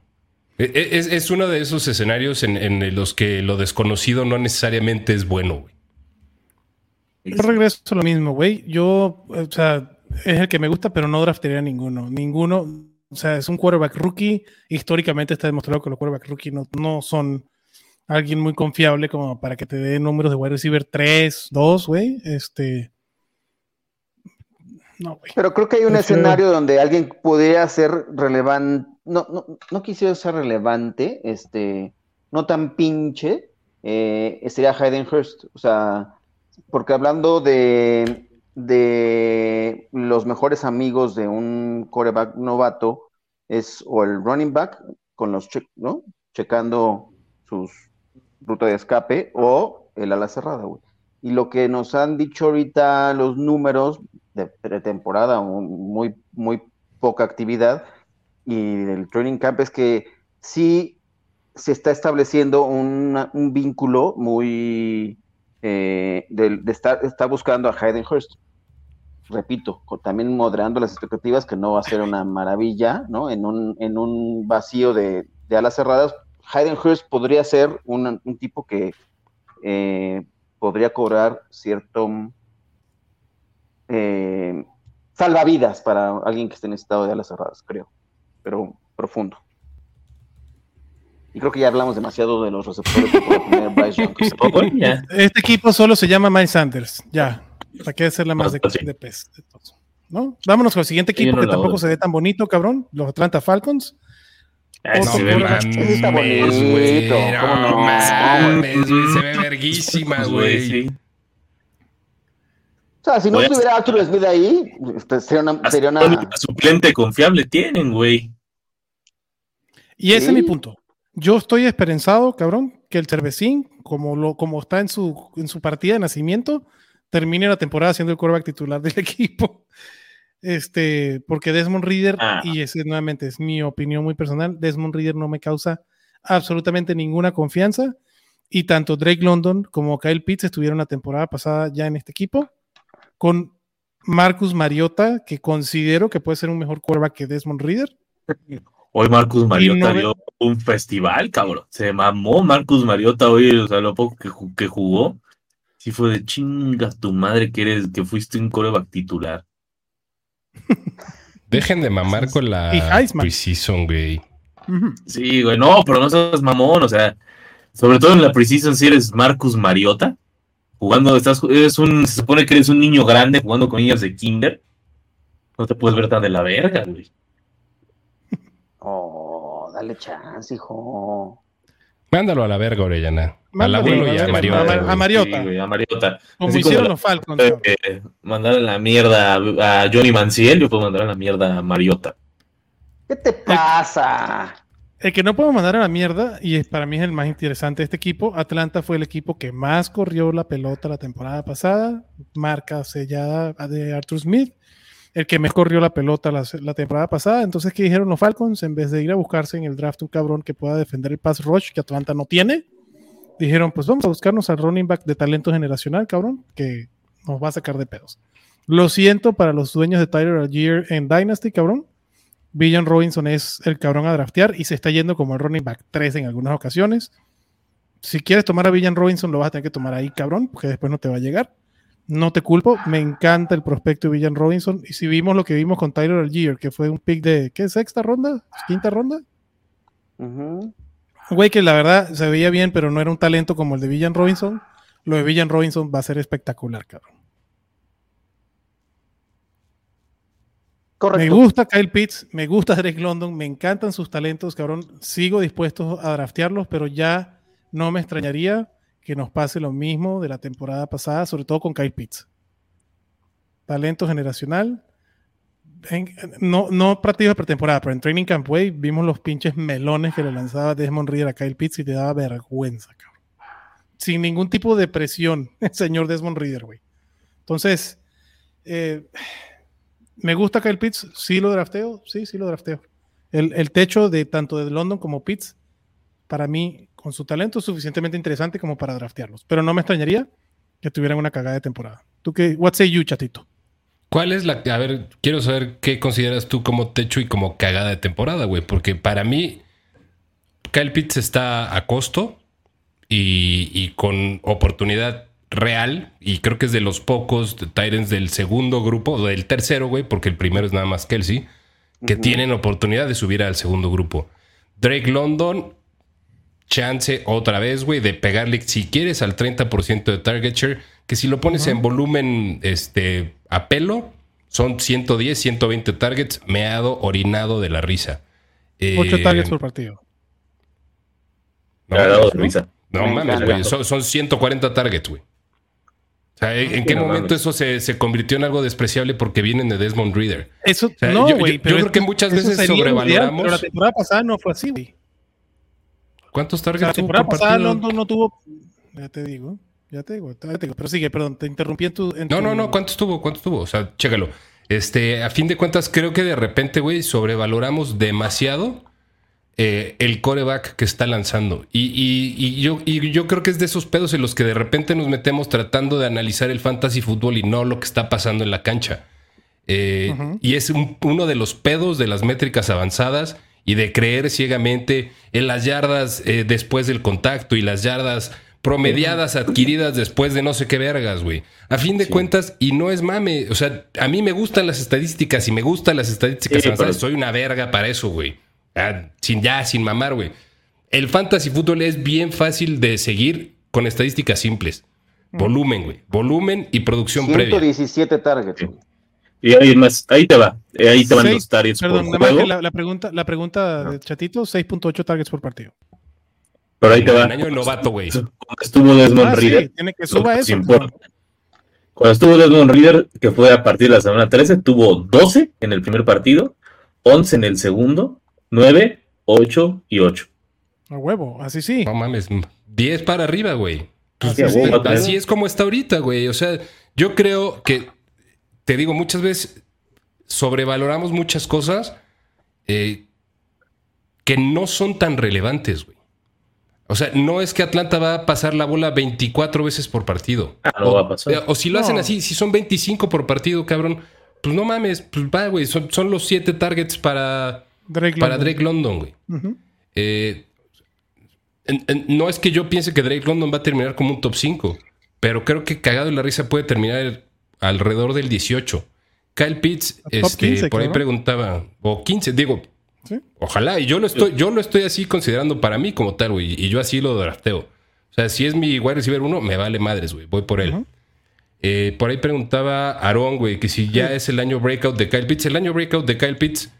e- e- es, es uno de esos escenarios en, los que lo desconocido no necesariamente es bueno, güey. Yo regreso a lo mismo, güey. Yo, o sea, es el que me gusta, pero no draftearía a ninguno. Ninguno, o sea, es un quarterback rookie. Históricamente está demostrado que los quarterback rookie no, no son alguien muy confiable como para que te dé números de wide receiver 3, 2, güey. Este. No, güey. Pero creo que hay un Prefiero- escenario donde alguien podría ser relevante, no, no, no quisiera ser relevante, este, no tan pinche, eh, sería Hayden Hurst. O sea, porque hablando de, de los mejores amigos de un quarterback novato, es o el running back con los che- ¿no? checando sus ruta de escape, o el ala cerrada, güey. Y lo que nos han dicho ahorita los números de pretemporada, muy, muy poca actividad, y el training camp es que sí se está estableciendo un vínculo muy eh, de, de estar está buscando a Hayden Hurst. Repito, también moderando las expectativas, que no va a ser una maravilla, ¿no? En un, en un vacío de, de alas cerradas, Hayden Hurst podría ser un, un tipo que eh, podría cobrar cierto eh, salvavidas para alguien que esté necesitado de alas cerradas, creo, pero profundo. Y creo que ya hablamos demasiado de los receptores que puede tener Bryce Young. Tampoco, ya. Este equipo solo se llama Miles Sanders. Ya. ¿Para qué hacerle más de, Ah, sí. de pez? de todo? ¿No? Vámonos con el siguiente equipo no que tampoco se ve tan bonito, cabrón. Los Atlanta Falcons. Ah, se ve está mames, bonito, güey. ¿cómo No no? mames, güey. Se ve verguísima, Pues, güey. O sea, si no estuviera Arthur Smith ahí, este, sería una, sería una- un suplente confiable tienen, güey. Y ese Sí. es mi punto. Yo estoy esperanzado, cabrón, que el Cervecín, como, lo, como está en su, en su partida de nacimiento, termine la temporada siendo el quarterback titular del equipo. Este, porque Desmond Reader, Ah. y ese nuevamente es mi opinión muy personal, Desmond Reader no me causa absolutamente ninguna confianza. Y tanto Drake London como Kyle Pitts estuvieron la temporada pasada ya en este equipo, con Marcus Mariota, que considero que puede ser un mejor quarterback que Desmond Reader. Hoy Marcus Mariota no dio un festival, cabrón. Se mamó Marcus Mariota hoy, o sea, lo poco que, que jugó. Sí fue de chingas tu madre que eres, que fuiste un coreback titular. Dejen de mamar con la preseason, güey. Sí, güey, no, pero no seas mamón, o sea, sobre todo en la preseason si eres Marcus Mariota, jugando, estás, un, se supone que eres un niño grande jugando con niñas de kinder, no te puedes ver tan de la verga, güey. Oh, dale chance, hijo. Mándalo a la verga, Orellana. Al Mándalo abuelo a la y a verga, Mariota. a- Mariota. Sí, güey, a Mariota. Como Así hicieron la- los Falcons. eh, mandar a la mierda a, Johnny Manziel, yo puedo mandar a la mierda a Mariota. ¿Qué te pasa? El que no puedo mandar a la mierda, y es, para mí es el más interesante de este equipo, Atlanta fue el equipo que más corrió la pelota la temporada pasada, marca sellada de Arthur Smith, el que mejor corrió la pelota la, temporada pasada. Entonces, ¿qué dijeron los Falcons? En vez de ir a buscarse en el draft un cabrón que pueda defender el pass rush que Atlanta no tiene, dijeron, pues vamos a buscarnos al running back de talento generacional, cabrón, que nos va a sacar de pedos. Lo siento para los dueños de Tyler Algier en Dynasty, cabrón. Villan Robinson es el cabrón a draftear y se está yendo como el running back 3 en algunas ocasiones. Si quieres tomar a Villan Robinson, lo vas a tener que tomar ahí, cabrón, porque después no te va a llegar. No te culpo, me encanta el prospecto de Villan Robinson. Y si vimos lo que vimos con Tyler Algier, que fue un pick de, ¿qué? ¿Sexta ronda? ¿Quinta ronda? Güey que la verdad se veía bien, pero no era un talento como el de Villan Robinson. Lo de Villan Robinson va a ser espectacular, cabrón. Me gusta Kyle Pitts, me gusta Drake London, me encantan sus talentos, cabrón. Sigo dispuesto a draftearlos, pero ya no me extrañaría que nos pase lo mismo de la temporada pasada, sobre todo con Kyle Pitts. Talento generacional. En- no, no partidos de pretemporada, pero en Training Camp Way vimos los pinches melones que le lanzaba Desmond Reader a Kyle Pitts y te daba vergüenza, cabrón. Sin ningún tipo de presión, el señor Desmond Reader, güey. Entonces, eh, me gusta Kyle Pitts, sí lo drafteo, sí, sí lo drafteo. El, el techo de tanto de London como Pitts, para mí, con su talento, es suficientemente interesante como para draftearlos. Pero no me extrañaría que tuvieran una cagada de temporada. ¿Tú qué? What say you, chatito? ¿Cuál es la... A ver, quiero saber qué consideras tú como techo y como cagada de temporada, güey. Porque para mí, Kyle Pitts está a costo y, y con oportunidad real. Y creo que es de los pocos Titans del segundo grupo, o del tercero, güey, porque el primero es nada más Kelsey, que tienen oportunidad de subir al segundo grupo. Drake London, chance otra vez, güey, de pegarle, si quieres, al 30% de target share, que si lo pones en volumen este, a pelo, son 110, 120 targets, meado, orinado de la risa. Eh, 8 targets por partido. no, Me ha dado ¿no? risa. No Me mames, güey. Son, son 140 targets, güey. O sea, ¿en, en qué no momento mames. eso se, se convirtió en algo despreciable porque vienen de Desmond Reader? Eso, sea, no, yo- yo- güey. yo pero creo que muchas veces sobrevaloramos- ideal, Pero la temporada pasada no fue así, güey. ¿Cuántos O sea, la targets tuvo temporada por pasada? London no tuvo. Ya te digo. Ya te digo, ya te digo. Pero sigue, perdón, te interrumpí en tu. en No, tu- no, no, ¿cuántos tuvo? ¿Cuántos tuvo? O sea, chécalo. Este, a fin de cuentas, creo que de repente, güey, sobrevaloramos demasiado eh, el coreback que está lanzando. Y, y- y yo, y yo creo que es de esos pedos en los que de repente nos metemos tratando de analizar el fantasy fútbol y no lo que está pasando en la cancha. Eh. Y es un- uno de los pedos de las métricas avanzadas y de creer ciegamente en las yardas eh, después del contacto y las yardas promediadas adquiridas después de no sé qué vergas, güey. A fin de cuentas, y no es mame, o sea, a mí me gustan las estadísticas y me gustan las estadísticas Sí, avanzadas. pero- Soy una verga para eso, güey. Ya, sin, ya, sin mamar, güey. El fantasy fútbol es bien fácil de seguir con estadísticas simples. Volumen, güey. Volumen y producción previa. 117 targets. güey. Y ahí más, ahí te va. Eh, Ahí te van Seis- los targets Perdón, por juego. la, la pregunta, la pregunta de Chatito: 6.8 targets por partido. Pero ahí te va. En año de novato, güey. Cuando estuvo Desmond Ah, sí, Reader. tiene que suba que eso. sí importa. Cuando estuvo Desmond Reader, que fue a partir de la semana 13, tuvo 12 en el primer partido, 11 en el segundo, 9, 8 y 8. A huevo, así sí. No mames, 10 para arriba, güey. Pues, Así es como está ahorita, güey. O sea, yo creo que, te digo, muchas veces sobrevaloramos muchas cosas eh, que no son tan relevantes, güey. O sea, no es que Atlanta va a pasar la bola 24 veces por partido. Ah, no o, va a pasar. o si lo hacen así, si son 25 por partido, cabrón, pues no mames, pues va, güey. Son, son los 7 targets para, Drake para London. Drake London, güey. Eh, en- en- no es que yo piense que Drake London va a terminar como un top 5, pero creo que cagado en la risa puede terminar alrededor del 18. Kyle Pitts, este, 15, por ahí preguntaba, o 15, digo, Sí. ojalá, y yo lo estoy, yo lo estoy así considerando para mí como tal, güey, y yo así lo drafteo. O sea, si es mi wide receiver uno, me vale madres, güey, voy por él. Eh, por ahí preguntaba Aaron, güey, que si ya es el año breakout de Kyle Pitts. El año breakout de Kyle Pitts,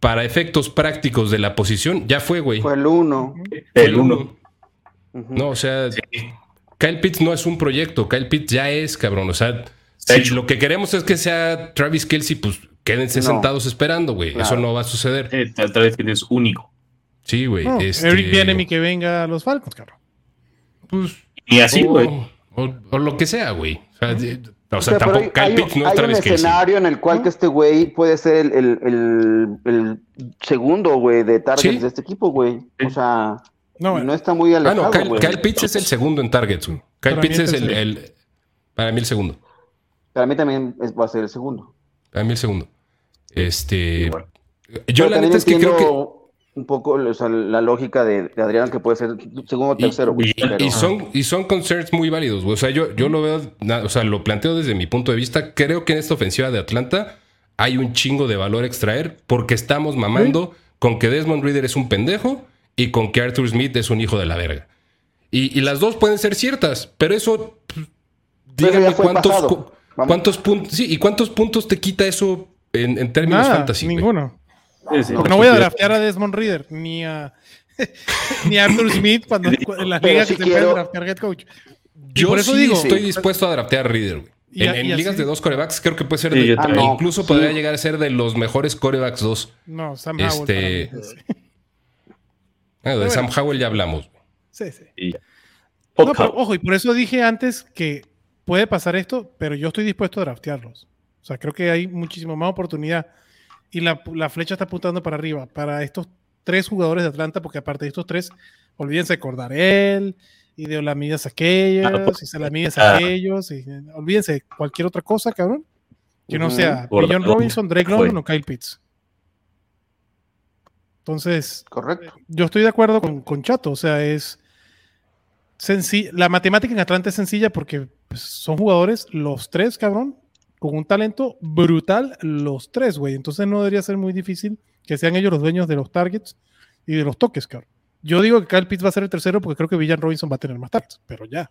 para efectos prácticos de la posición, ya fue, güey. Fue el 1. Fue El 1. No, o sea, Kyle Pitts no es un proyecto, Kyle Pitts ya es, cabrón. O sea, Está si hecho. lo que queremos es que sea Travis Kelsey, pues quédense No. sentados esperando, güey. Claro. Eso no va a suceder. Tal vez que es único. Sí, güey. No, este, Eric Bienemy que venga a los Falcons, cabrón. pues, Y así, güey. o- o lo que sea, güey. O sea, O sea, tampoco hay, Kyle hay- Pitts no es hay un escenario en el cual que este güey puede ser el, el- el- el segundo, güey, de targets Sí. de este equipo, güey. O sea, No, no, está muy Ah, alejado, no, Kyle, güey. Kyle Pitts es el segundo en targets, güey. Kyle Para Pitts es es el, Para mí el segundo. Para mí también es- va a ser el segundo. Para mí el segundo. Este. Yo Pero la también neta es que creo que. Un poco o sea, la lógica de, de Adrián que puede ser segundo o tercero, y- pero- Y son, y son concerns muy válidos, güey. O sea, yo, yo lo veo, o sea, lo planteo desde mi punto de vista. Creo que en esta ofensiva de Atlanta hay un chingo de valor a extraer porque estamos mamando con que Desmond Reader es un pendejo y con que Arthur Smith es un hijo de la verga. Y, y las dos pueden ser ciertas, pero eso, pues, Pero dígame cuántos, cu- cuántos puntos, sí, y cuántos puntos te quita eso en, en términos nada, fantasy. ninguno. Sí, no voy a draftear a Desmond Reader ni a ni a Arthur Smith cuando en las ligas sí que se pueden quiero- draftear head coach. Yo por eso sí digo, estoy dispuesto a draftear a Reader, güey. Y En, a- en y así- ligas de dos corebacks creo que puede ser de- Ah, no, incluso sí. podría llegar a ser de los mejores corebacks dos. no, Sam Este- Howell. para mí. Ah, de. Sam Howell ya hablamos. Sí, sí. Y. No, pero, ojo, y por eso dije antes que puede pasar esto, pero yo estoy dispuesto a draftearlos. O sea, creo que hay muchísimo más oportunidad. Y la, la flecha está apuntando para arriba, para estos tres jugadores de Atlanta, porque aparte de estos tres, olvídense de Cordarel y de Olamidas aquellos, y Salamidas Ah. aquellos, y olvídense de cualquier otra cosa, cabrón. Que no sea dónde Robinson, Drake. London o Kyle Pitts. Entonces, Correcto. yo estoy de acuerdo con, con Chato. O sea, es sencilla. La matemática en Atlanta es sencilla porque pues, son jugadores, los tres, cabrón, con un talento brutal, los tres, güey. Entonces no debería ser muy difícil que sean ellos los dueños de los targets y de los toques, cabrón. Yo digo que Kyle Pitts va a ser el tercero porque creo que Villan Robinson va a tener más targets, pero ya.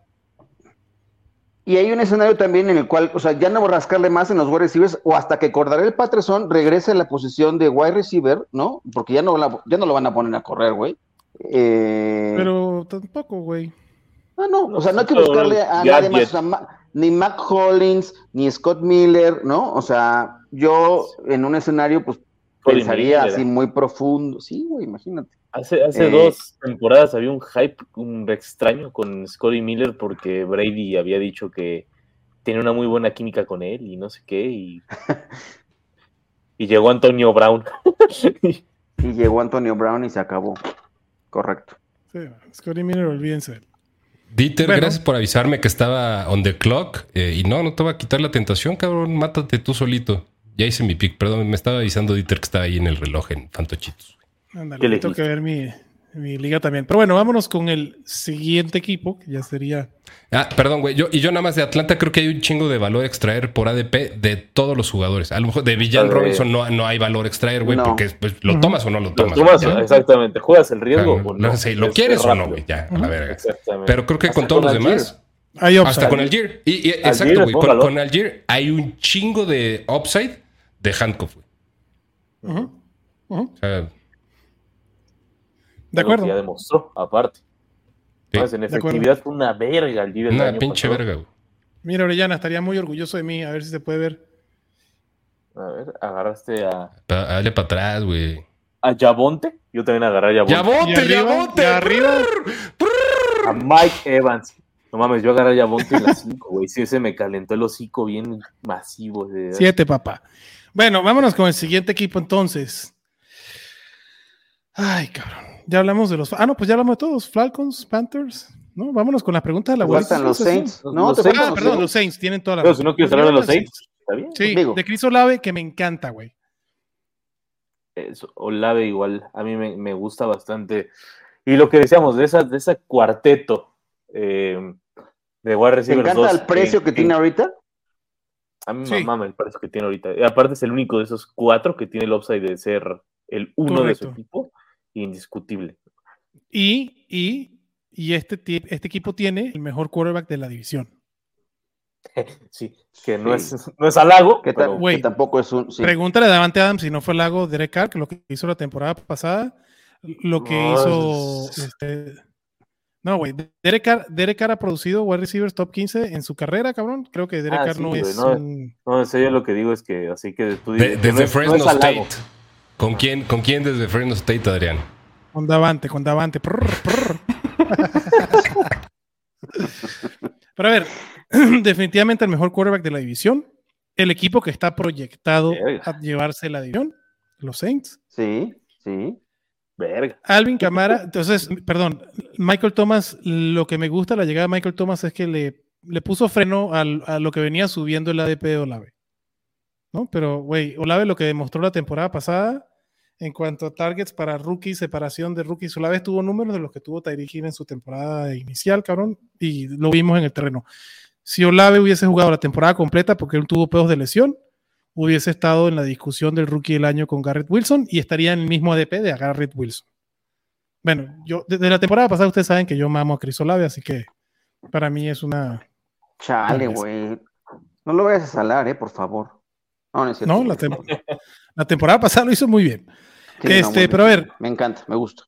Y hay un escenario también en el cual, o sea, ya no rascarle más en los wide receivers o hasta que Cordarel Patterson regrese a la posición de wide receiver, ¿no? Porque ya no, la- ya no lo van a poner a correr, güey. Eh, Pero tampoco, güey. Ah, no, o sea, no hay que buscarle a nadie más, o sea, ni Mac Hollins, ni Scott Miller, ¿no? O sea, yo en un escenario, pues, pensaría Miller. así muy profundo. Sí, güey, imagínate. Hace, hace Eh, dos temporadas había un hype un extraño con Scotty Miller porque Brady había dicho que tenía una muy buena química con él y no sé qué. Y, y llegó Antonio Brown. Y llegó Antonio Brown y se acabó. Correcto. Sí, Scotty Miller, olvídense. Dieter, Bueno. gracias por avisarme que estaba on the clock. eh, y no, no te va a quitar la tentación, cabrón. Mátate tú solito. Ya hice mi pick, perdón. Me estaba avisando Dieter que estaba ahí en el reloj en Fantochitos. Ándale, ¿Qué tengo que ver mi, mi liga también. Pero bueno, vámonos con el siguiente equipo, que ya sería. Ah, perdón, güey. Yo, y yo nada más de Atlanta creo que hay un chingo de valor a extraer por ADP de todos los jugadores. A lo mejor de Villan Robinson no, no hay valor a extraer, güey, no. porque pues, lo tomas o no lo Lo tomas. tomas, Ya. exactamente. ¿Juegas el riesgo Claro, o no? no sé, ¿Lo Es- quieres es o no, güey? Ya, a la verga. Exactamente. Pero creo que Hasta con todos los demás. Hay Hasta upside. con Algier. Y, y- Algier exacto, güey. Con, con Algier hay un chingo de upside de handcuff, güey. O sea, De acuerdo. Ya demostró, aparte. Sí, Más en efectividad fue una verga el el una año pinche pasado. verga, güey. Mira, Orellana, estaría muy orgulloso de mí. A ver si se puede ver. A ver, agarraste a, Pa- Dale para atrás, güey. a Yabonte. Yo también agarré a Yabonte. ¿Y ¡Yabonte, arriba? Yabonte! ¿Y arriba? A Mike Evans. No mames, yo agarré a Yabonte en las 5, güey. Sí, ese me calentó el hocico bien masivo. de- Siete, papá. Bueno, vámonos con el siguiente equipo entonces. Ay, cabrón. Ya hablamos de los. Ah, no, pues ya hablamos de todos. Falcons, Panthers. No, vámonos con las preguntas de la Te faltan los. Saints. No, los te Saints. Ah, los perdón, Saints. los Saints tienen toda la Pero si no quieres hablar de los Saints, está bien. Sí, de Chris Olave, que me encanta, güey. Eso, Olave igual, a mí me, me gusta bastante. Y lo que decíamos, de esa, de ese cuarteto eh, de wide ¿Te receivers encanta dos el precio que tiene ahorita? A mí Sí. me mama el precio que tiene ahorita. Y aparte es el único de esos cuatro que tiene el upside de ser el uno de su equipo, indiscutible. Y, y, y este, este equipo tiene el mejor quarterback de la división. Sí, que no, Sí. Es, no es halago, Que, pero tampoco es un. sí. Pregúntale a Davante Adams si no fue el lago Derek Carr, que lo que hizo la temporada pasada, lo que No, hizo. es- este, no, güey. Derek Carr, Derek Carr ha producido wide receivers top 15 en su carrera, cabrón. Creo que Derek Ah, Carr sí, no es no, un- no, en serio lo que digo es que así que tú De- dices desde no es- no Fresno es halago. State. ¿Con quién, ¿Con quién desde Fresno State, Adrián? con Davante, con Davante. Prr, prr. Pero a ver, definitivamente el mejor quarterback de la división. El equipo que está proyectado Verga. a llevarse la división, los Saints. Sí, sí. Verga. Alvin Camara, entonces, perdón, Michael Thomas, lo que me gusta la llegada de Michael Thomas es que le, le puso freno al- a lo que venía subiendo el ADP de Olave. ¿No? Pero, güey, Olave lo que demostró la temporada pasada en cuanto a targets para rookies, separación de rookies, Olave tuvo números de los que tuvo Tyreek Hill en su temporada inicial, cabrón, y lo vimos en el terreno. Si Olave hubiese jugado la temporada completa porque él tuvo pedos de lesión, hubiese estado en la discusión del rookie del año con Garrett Wilson y estaría en el mismo ADP de Garrett Wilson. Bueno, yo desde la temporada pasada ustedes saben que yo mamo a Chris Olave, así que para mí es una. Chale, güey. No lo vayas a salar, eh, por favor. No, no. No, la, tem- la temporada pasada lo hizo muy bien. Sí, este, muy pero a bien. ver. Me encanta, me gusta.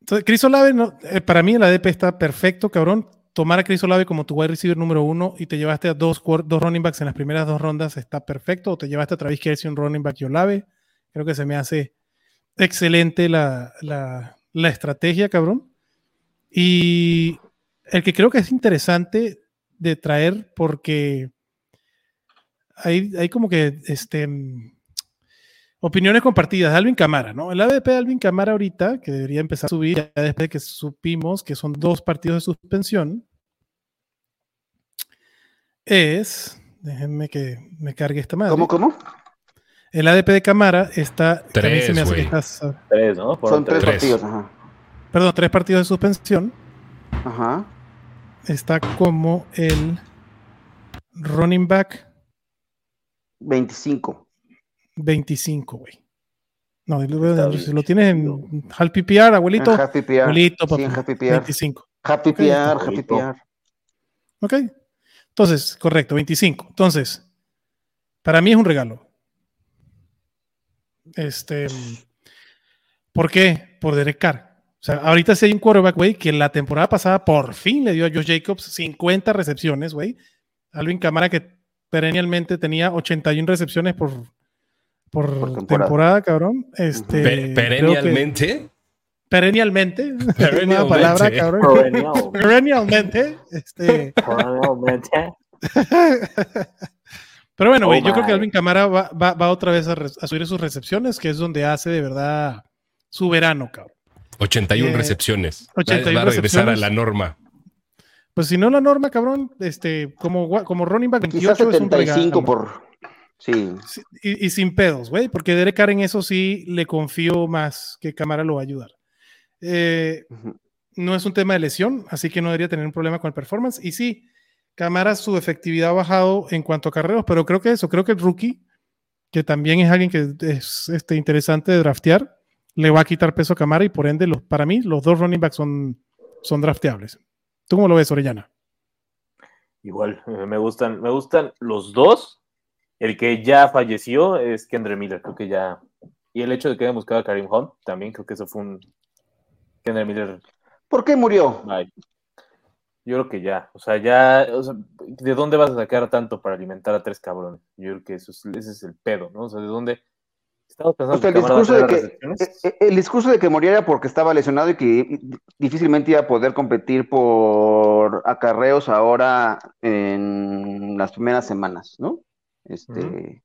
Entonces, Chris Olave, no- eh, para mí el ADP está perfecto, cabrón. Tomar a Chris Olave como tu wide receiver número uno y te llevaste a dos, dos running backs en las primeras dos rondas está perfecto. O te llevaste a Travis Kelsey un running back y Olave. Creo que se me hace excelente la, la- la estrategia, cabrón. Y el que creo que es interesante de traer porque hay, hay como que este, opiniones compartidas. Alvin Camara, ¿no? El ADP de Alvin Camara ahorita, que debería empezar a subir ya después de que supimos que son dos partidos de suspensión, es Déjenme que me cargue esta madre. ¿Cómo, cómo? El ADP de Camara está. Tres, se me hace que güey. está- Tres, ¿no? Son tres, tres. partidos, ajá. perdón, tres partidos de suspensión. Ajá. Está como el running back 25. 25, güey. No, si lo tienes en Half PPR, abuelito. En Happy PR. Abuelito, Sí, papi. en Happy PR. 25. Happy Ok, PR, Happy bonito. PR. Ok. Entonces, correcto, 25. Entonces, para mí es un regalo. Este, ¿por qué? Por Derek Carr. O sea, ahorita sí hay un quarterback, güey, que la temporada pasada por fin le dio a Josh Jacobs 50 recepciones, güey. Alvin Camara que perennialmente tenía 81 recepciones por, por, Por temporada. temporada. cabrón. Este, Pe- perennialmente. perennialmente. Una Perennialmente. palabra, cabrón. Perennial. Perennialmente. Este, Perennialmente. Pero bueno, Oh güey, yo creo que Alvin Camara va, va- va otra vez a, a subir sus recepciones, que es donde hace de verdad su verano, cabrón. 81 Eh, recepciones. Va- 81 va a regresar a recepciones. la norma. Pues si no la norma, cabrón, este, como, como running back 28 Quizás es un 75 regalo. por. Sí. Y, y sin pedos, güey, porque Derek Carr en eso sí le confío más que Camara lo va a ayudar. Eh, no es un tema de lesión, así que no debería tener un problema con el performance. Y sí, Camara su efectividad ha bajado en cuanto a carreros, pero creo que eso, creo que el rookie, que también es alguien que es este, interesante de draftear, le va a quitar peso a Camara y por ende, los, para mí, los dos running backs son, son drafteables. ¿Tú cómo lo ves, Orellana? Igual, eh, me gustan, me gustan los dos. El que ya falleció es Kendra Miller, creo que ya. Y el hecho de que hayan buscado a Karim Hunt, también creo que eso fue un. Kendra Miller, ¿Por qué murió? Yo creo que ya, o sea, ya, o sea, ¿de dónde vas a sacar tanto para alimentar a tres cabrones? Yo creo que eso es, ese es el pedo, ¿no? O sea, ¿de dónde? Estamos pensando O sea, el discurso de que eh, eh, el discurso de que moría era porque estaba lesionado y que difícilmente iba a poder competir por acarreos ahora en las primeras semanas, ¿no? Este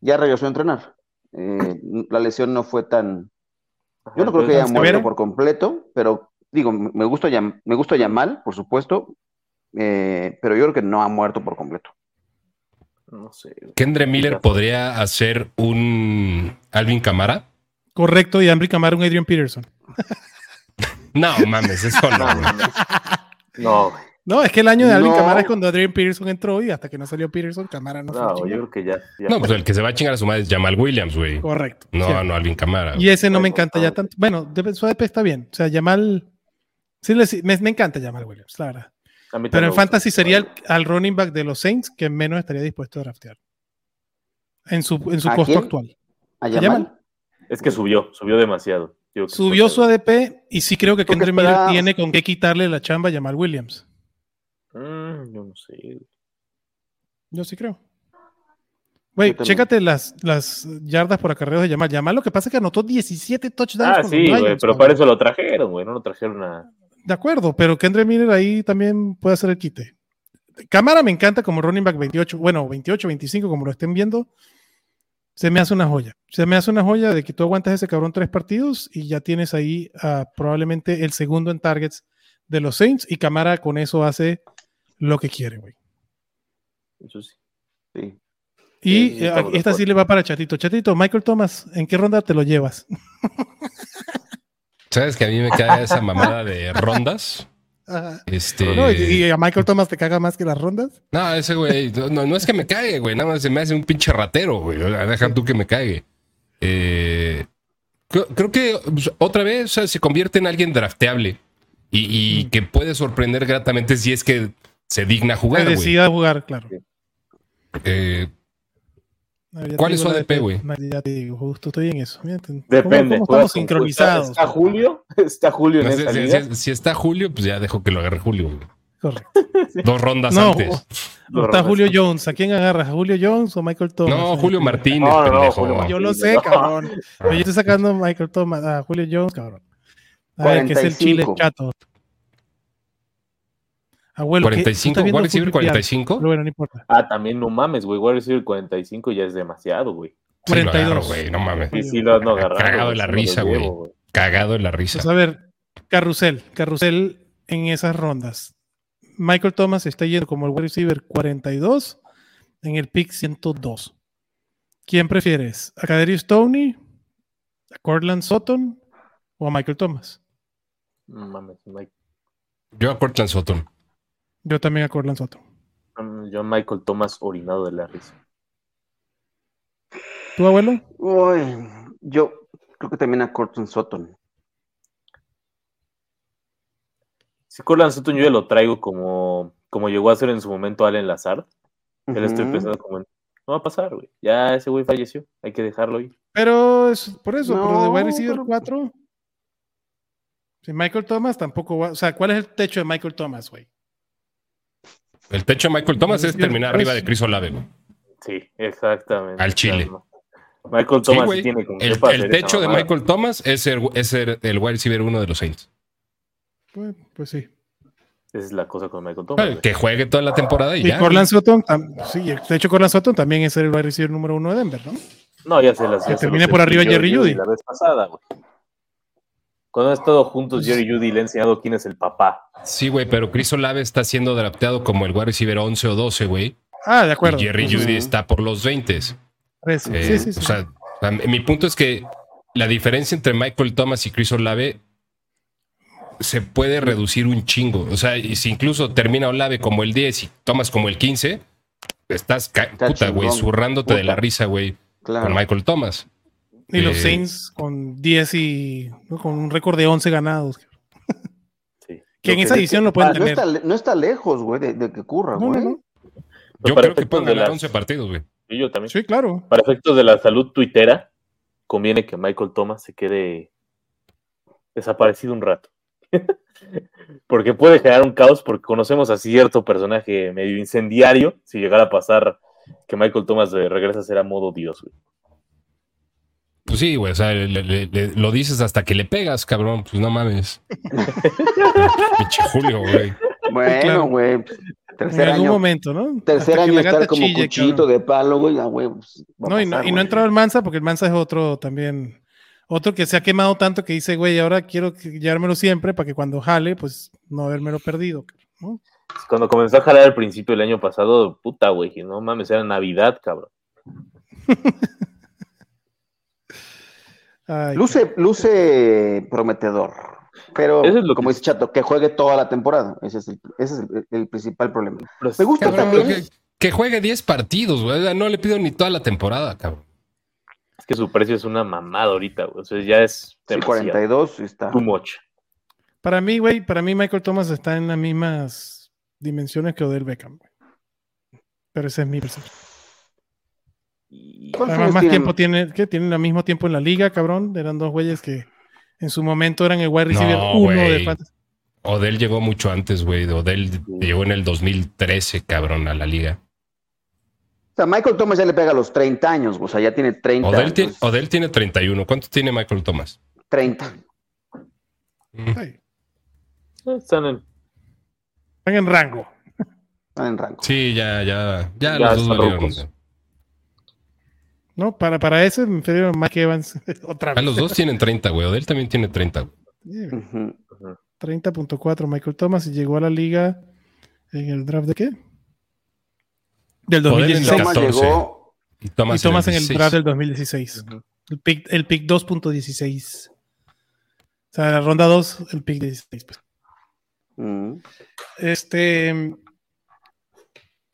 ya regresó a entrenar. Eh, la lesión no fue tan yo no creo que haya muerto por completo, pero digo, me gusta Yam- me gusta Yamal, por supuesto, eh, pero yo creo que no ha muerto por completo. No sé. Kendre Miller podría hacer un Alvin Camara. Correcto, y Ambry Camara, un Adrian Peterson. No mames, eso no. No, güey. no, no. Es que el año de Alvin No. Camara es cuando Adrian Peterson entró y hasta que no salió Peterson, Camara no, no, chingar. yo creo que ya. ya No, pues el que se va a chingar a su madre es Jamal Williams, güey. Correcto. No, cierto. no Alvin Camara. Y ese no me encanta ya tanto. Bueno, su ADP está bien. O sea, Yamal. Sí, le- sí, me, me encanta Jamal Williams, la verdad. Pero en Fantasy sería el- al running back de los Saints que menos estaría dispuesto a draftear. En su, en su ¿A costo quién? actual. ¿A Yamal. Yamal? Es que subió, subió demasiado. Subió su ADP y sí creo que ¿Tú qué Kendrick Miller tiene con qué quitarle la chamba a Jamal Williams. Mm, yo no sé. Yo sí creo. Güey, chécate las, las yardas por acarreos de Yamal. Yamal lo que pasa es que anotó 17 touchdowns. Ah, con sí, güey, pero para eso lo trajeron, güey. No lo trajeron a. De acuerdo, pero Kendrick Miller ahí también puede hacer el quite. Cámara me encanta como running back 28, bueno, 28, 25, como lo estén viendo. Se me hace una joya. Se me hace una joya de que tú aguantas ese cabrón tres partidos y ya tienes ahí ah, probablemente el segundo en targets de los Saints y Camara con eso hace lo que quiere, güey. Eso sí. Sí. Y Sí, sí, eh, esta sí le va para Chatito. Chatito, Michael Thomas, ¿en qué ronda te lo llevas? ¿Sabes que a mí me cae esa mamada de rondas? Ajá. Este. No, y, y a Michael Thomas te caga más que las rondas. No, ese güey, no, no es que me cague, güey, nada más se me hace un pinche ratero, güey. Deja tú que me cague. Eh, creo, creo que pues, otra vez o sea, se convierte en alguien drafteable y, y que puede sorprender gratamente si es que se digna jugar, güey. decida jugar, claro. Eh, ¿Cuál es su ADP, güey? Ya te digo, justo estoy en eso. Mira, ¿cómo- Depende. ¿Cómo, estamos sincronizados? ¿Está, está Julio? ¿Está Julio en no sé, esa si, liga? si- si está Julio, pues ya dejo que lo agarre Julio. güey. Correcto. Dos rondas No, antes. o- o está Julio Jones. ¿A quién agarras? ¿A Julio Jones o Michael Thomas? No, Julio Martínez, No, no, no, pendejo. Julio Martínez. Yo lo sé, No. cabrón. Pero yo estoy sacando a Michael Thomas, a Julio Jones, cabrón. A ver, que es el chile 45. chato. Abuelo, ¿qué? ¿Tú 45, estás viendo ¿cuál receiver? fútbol? 45. Pero bueno, no importa. Ah, también no mames, güey. Wide receiver 45 ya es demasiado, güey. Sí, lo 42. agarro, güey, no mames. Sí, sí, lo ando agarrando. Cagado de güey, la risa, güey. Cagado en la risa. Pues a ver, carrusel, carrusel en esas rondas. Michael Thomas está yendo como el wide receiver 42, en el pick 102. ¿Quién prefieres? ¿A Kadarius Stoney? ¿A Cortland Sutton? ¿O a Michael Thomas? No mames, Mike- Yo a Cortland Sutton. Yo también a Cortland Sutton. mm, yo Michael Thomas orinado de la risa. ¿Tu abuelo? Uy, yo creo que también a Cortland Sutton. Si Corland Sutton yo ya lo traigo como, como llegó a ser en su momento Allen Lazard, ya le estoy Ujú. pensando como, en, no va a pasar, güey. Ya ese güey falleció, hay que dejarlo ir. Pero es por eso, pero de No, wide receiver pero- 4. Si Michael Thomas tampoco va. O sea, ¿cuál es el techo de Michael Thomas, güey? El techo de Michael Thomas es Sí, terminar pues. arriba de Chris Olave. güey. Sí, exactamente. Al Chile. Michael Sí, Thomas sí tiene con El, el techo de. Michael Thomas es ser, es ser el wide receiver uno de los Saints. Pues, pues sí. Esa es la cosa con Michael Thomas. Que juegue toda la temporada y, Y ya. Cortland Sutton, sí, de hecho Cortland Sutton también es el wide receiver número uno de Denver, ¿no? No, ya se las Que termine por arriba Jerry Jeudy. La vez pasada, güey. Cuando han estado juntos, Jerry Judy le ha enseñado quién es el papá. Sí, güey, pero Chris Olave está siendo drafteado como el wide receiver 11 o 12, güey. Ah, de acuerdo. Y Jerry. Judy está por los 20. Tres. Eh, sí, sí, sí. O sea, mi punto es que la diferencia entre Michael Thomas y Chris Olave se puede reducir un chingo. O sea, y si incluso termina Olave como el 10 y Thomas como el 15, estás, Está puta, güey, zurrándote de la risa, güey, Claro. con Michael Thomas. Y los eh, Saints con 10 y ¿no? con un récord de 11 ganados. Sí. Que en esa que- edición lo pueden Ah, no, tener. está, no está lejos, güey, de, de que ocurra, güey. no, no. Yo creo que pueden de ganar las- 11 partidos, güey. Y yo también. Sí, claro. Para efectos de la salud tuitera, conviene que Michael Thomas se quede desaparecido un rato. porque puede generar un caos, porque conocemos a cierto personaje medio incendiario, si llegara a pasar que Michael Thomas regresa a ser a modo Dios, güey. Pues sí, güey, o sea, le- le- le- lo dices hasta que le pegas, cabrón. Pues no mames. Pinche Julio, güey. Bueno, Claro. güey. En algún año, momento, ¿no? tercer año estar como chille, cuchillito cabrón. de palo, güey. ah, güey, pues, No, y no, pasar, y no ha güey. entrado el Mansa porque el Mansa es otro también. Otro que se ha quemado tanto que dice, güey, ahora quiero llevármelo siempre para que cuando jale, pues no habérmelo perdido. ¿no? Cuando comenzó a jalar al principio del año pasado, puta, güey, que no mames, era Navidad, cabrón. Ay, Luce, luce prometedor. Pero, Eso es lo como que- dice Chato, que juegue toda la temporada. Ese es el, ese es el, el principal problema. Pero Me gusta Cabrón, también. que, que juegue 10 partidos, güey. No le pido ni toda la temporada, cabrón. Es que su precio es una mamada ahorita, güey. O sea, ya es Sí, demasiado. 42 está. Too much. Para mí, güey, para mí Michael Thomas está en las mismas dimensiones que Odell Beckham. güey. Pero ese es mi percepción. Y- ¿Cuántos Además, años más tiene? tiempo tiene, que tienen el mismo tiempo en la liga, cabrón. Eran dos güeyes que en su momento eran el wide receiver No, uno de güey. fantasy. Odell llegó mucho antes, güey. Odell llegó en el 2013, cabrón, a la liga. O sea, Michael Thomas ya le pega a los 30 años, o sea, ya tiene 30. Odell, tiene- entonces, Odell tiene 31. ¿Cuánto tiene Michael Thomas? 30. Mm. Están en. Están en rango. Están en rango. Sí, ya, ya, ya, Ya los dos valieron. ¿No? Para, para ese me refiero a Mike Evans otra Ah, vez. los dos tienen 30, güey. Odell también tiene 30. güey. Yeah, Ujú. 30.4 Michael Thomas y llegó a la liga en el draft de qué? Del Odell en el 2016. Thomas 14. llegó. Y Thomas, y Thomas en el 16. draft del 2016. El pick, el pick 2.16. O sea, la ronda 2, el pick 16. pues. Este.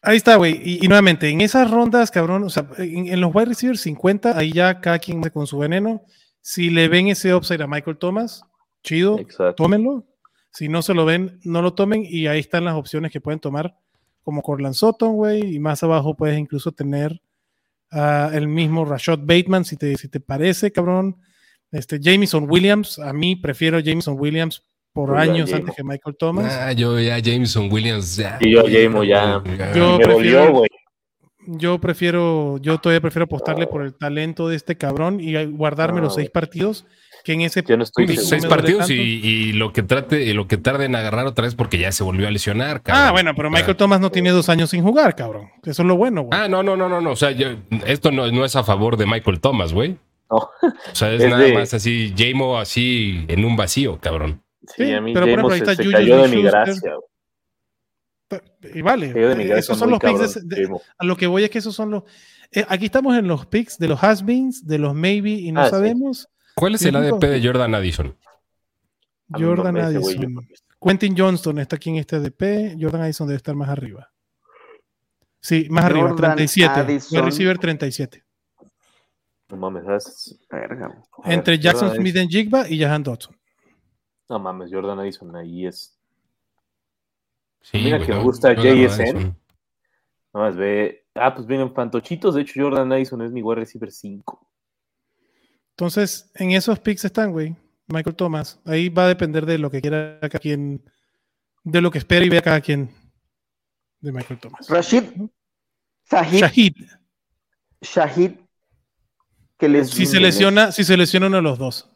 Ahí está, güey. Y, y nuevamente, en esas rondas, cabrón, o sea, en, en los wide receivers 50, ahí ya cada quien con su veneno. Si le ven ese upside a Michael Thomas, chido, Exacto. tómenlo. Si no se lo ven, no lo tomen. Y ahí están las opciones que pueden tomar, como Corland Sutton, güey. Y más abajo puedes incluso tener el mismo Rashad Bateman, si te, si te parece, cabrón. Este, Jameson Williams, a mí prefiero Jameson Williams por Yo a años antes que Michael Thomas. Ah, yo ya Jameson Williams. Ya, Y yo a Jamo ya. Yo me prefiero- güey. Yo prefiero, yo todavía prefiero apostarle por el talento de este cabrón y guardarme No, los seis güey. partidos que en ese Yo no estoy seis partidos y, y lo que trate, y lo que tarde en agarrar otra vez porque ya se volvió a lesionar, cabrón. Ah, bueno, pero Michael Ah. Thomas no tiene dos años sin jugar, cabrón. Eso es lo bueno, güey. Ah, no, no, no, no, no. O sea, yo- esto no, no es a favor de Michael Thomas, güey. No. O sea, es, Es nada de- más así, Jamo así en un vacío, cabrón. Sí, Sí, a mí pero por ejemplo, ahí está se Juju cayó de mi gracia. Y vale, de Miguel esos son los picks. de- a lo que voy es que esos son los. eh, aquí estamos en los picks de los has-beens, de los maybe y no Ah, sí. sabemos. ¿Cuál es el. ADP de Jordan Addison? Jordan no Addison. Quentin Johnston está aquí en este ADP. Jordan Addison debe estar más arriba. Sí, más arriba, Jordan 37. Addison. Wide receiver 37. No mames, Entre Jackson Jordan Smith en Jigba y Jahan Dodson. No mames, Jordan Addison ahí es. Sí, Mira que me gusta JSN. Nada más ve. Ah, pues vienen fantochitos. De hecho, Jordan Addison es mi wide receiver 5. Entonces, en esos picks están, güey. Michael Thomas. Ahí va a depender de lo que quiera cada quien, de lo que espera y vea cada quien de Michael Thomas. Rashid Sahid, Shahid. Shahid, que les Si se lesiona, si se lesiona uno de los dos.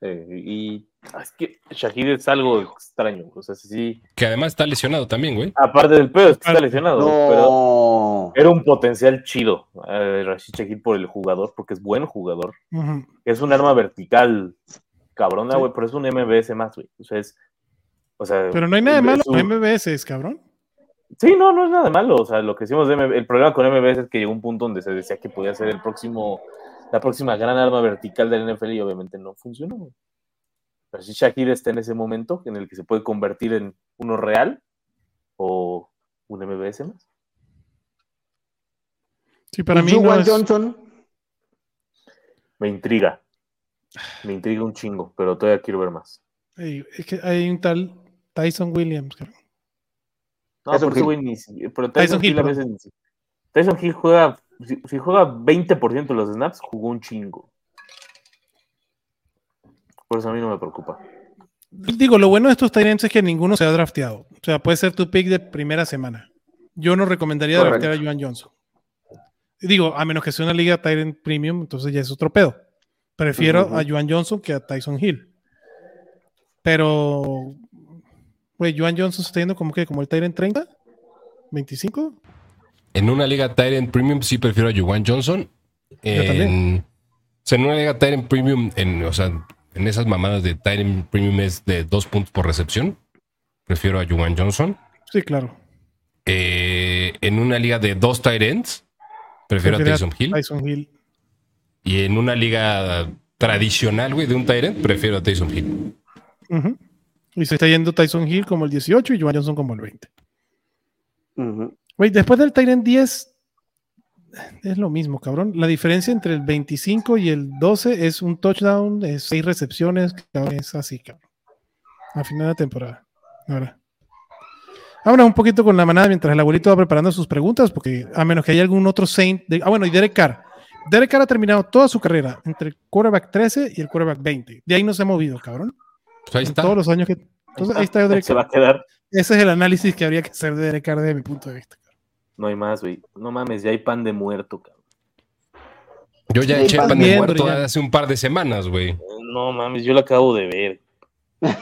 Eh, y es que Shahid es algo extraño. O sea, sí. Que además está lesionado también, güey. Aparte del pedo, es que está lesionado. Pero No. era un potencial chido. eh, Rashid Shahid por el jugador, porque es buen jugador. Es un arma vertical cabrona, Sí. güey, pero es un MBS más, güey. O sea, es. O sea, Pero no hay nada de malo un- con MBS, cabrón. Sí, no, no es nada de malo. O sea, lo que hicimos de MB el problema con MBS es que llegó un punto donde se decía que podía ser el próximo, la próxima gran arma vertical del NFL y obviamente no funcionó. Pero si Shakir está en ese momento en el que se puede convertir en uno real o un MBS más. Sí, para mí no es- Johnson, Me intriga. Me intriga un chingo, pero todavía quiero ver más. Es que hay un tal Tyson Williams. cabrón. No, Tyson ese Hill. güey ni pero Tyson Tyson, Hill, Hill a perdón. veces ni si- Tyson Hill juega, si, si juega 20% de los snaps, jugó un chingo. Por eso a mí no me preocupa. Digo, lo bueno de estos Tyrants es que ninguno se ha drafteado. O sea, puede ser tu pick de primera semana. Yo no recomendaría Correcto. draftear a Joan Johnson. Digo, a menos que sea una liga Tyrant Premium, entonces ya es otro pedo. Prefiero a Joan Johnson que a Tyson Hill. Pero, güey, Joan Johnson se está yendo como que como el Tyrant 30, 25. En una liga Tyrant Premium sí prefiero a Juwan Johnson. también. En, o sea, en una liga Tyrant Premium, en, o sea, en esas mamadas de Tyrant Premium es de dos puntos por recepción. Prefiero a Juwan Johnson. Sí, claro. Eh, en una liga de dos Tyrants, prefiero a Tyson Hill. Tyson Hill. Y en una liga tradicional, güey, de un Tyrant, prefiero a Tyson Hill. Ujú. Y se está yendo Tyson Hill como el 18 y Joan Johnson como el 20. Ujú. Güey, después del Tyrant 10 es lo mismo, cabrón. La diferencia entre el 25 y el 12 es un touchdown, es seis recepciones, cabrón, es así, cabrón. A final de la temporada. Ahora. Vámonos un poquito con la manada mientras el abuelito va preparando sus preguntas, porque a menos que haya algún otro Saint. de- ah, bueno, y Derek Carr. Derek Carr ha terminado toda su carrera entre el quarterback 13 y el quarterback 20. De ahí no se ha movido, cabrón. Pues ahí En todos los años que. Entonces ahí está Derek Se va Carr. a quedar. Ese es el análisis que habría que hacer de Derek Carr desde mi punto de vista. No hay más, güey. No mames, ya hay pan de muerto, cabrón. Yo ya eché el pan de muerto Brian. hace un par de semanas, güey. No mames, yo lo acabo de ver.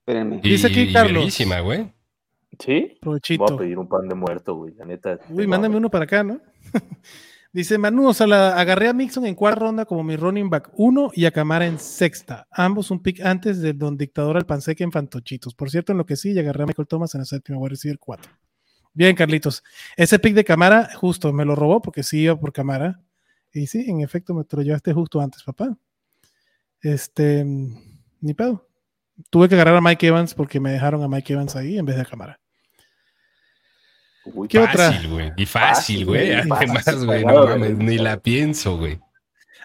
Espérenme. Y, Dice aquí Carlos. güey. ¿Sí? Provechito. Voy a pedir un pan de muerto, güey. La neta. Uy, mándame uno para acá, ¿no? Dice Manu, o sea, la, agarré a Mixon en cuarta ronda como mi running back 1 y a Camara en sexta. Ambos un pick antes del Don Dictador al Panseque en Fantochitos. Por cierto, en lo que sí, y agarré a Michael Thomas en la séptima, voy a recibir 4. Bien, Carlitos. Ese pick de Camara, justo, me lo robó porque sí iba por Camara. Y sí, en efecto, me lo llevaste justo antes, papá. Este, ni pedo. Tuve que agarrar a Mike Evans porque me dejaron a Mike Evans ahí en vez de a Cámara. Uy, ¿Qué otra? Fácil, güey. Y fácil, güey. Además, güey, no mames, güey. ni la pienso, güey.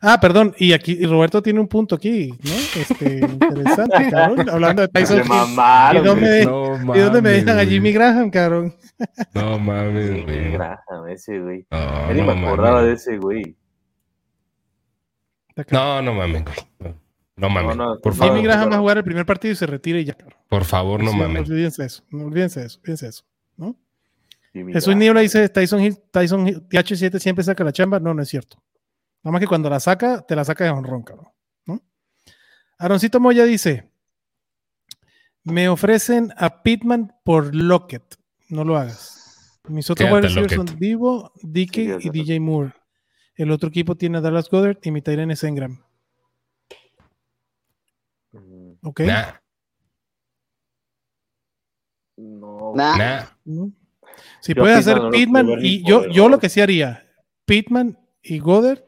Ah, perdón, y aquí y Roberto tiene un punto aquí, ¿no? Este, interesante, cabrón. Hablando de Tyson Se Hill. mamaron, ¿Y dónde, No ¿y dónde me dejan a. Jimmy Graham, cabrón? No mames, güey. güey. Graham, ese, güey. No, no me acordaba de mames. ese, güey. No, no mames, güey. No, mames. No, no, por no, favor, Jimmy Graham va a jugar el primer partido y se retira y ya, cabrón. por favor, no Sí, mames. Olvídense eso, no olvídense eso, olvídense eso, ¿no? Jimmy Jesús. Niebla dice, Tyson Hill, Tyson Hill, TH7 siempre saca la chamba. No, no es cierto. Nada más que cuando la saca, te la saca de honrón, cabrón. ¿no? Aaroncito Moya dice, me ofrecen a Pittman por Lockett. No lo hagas. Mis otros wide son. Divo, Sí, y DJ Moore. El otro equipo tiene a Dallas Goddard y mi Tyrene es Engram. Mm, ¿Ok? Nah. No. Nah. Nah. Si Yo puedes hacer no Pitman y yo, yo lo que sí haría, Pitman y Goddard.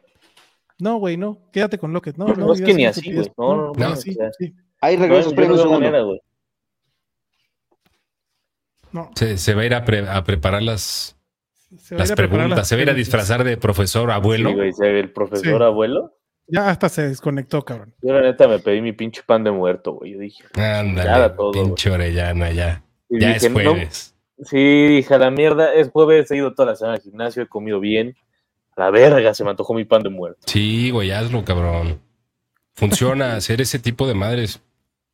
No, güey, no, quédate con Lockett. No, No, no, es que ni así, güey. No, no, no, sí, o sea. sí. Ahí No, regreso, yo premio no un veo segundo. manera, güey. No, Se, se va a ir a, pre- a preparar las, se va a las ir a preparar preguntas. las Se va a ir a disfrazar de profesor abuelo. Sí, güey, se ve el profesor Sí. abuelo. Ya hasta se desconectó, cabrón. Yo la neta me pedí mi pinche pan de muerto, güey. Yo dije, Ándale, Nada, todo, pinche orellana, ya. y Ya dije, es no, jueves. sí, dije, a la mierda, es jueves, he ido toda la semana al gimnasio, he comido bien. A la verga, se me antojó mi pan de muerto. Sí, güey, hazlo, cabrón. Funciona hacer ese tipo de madres.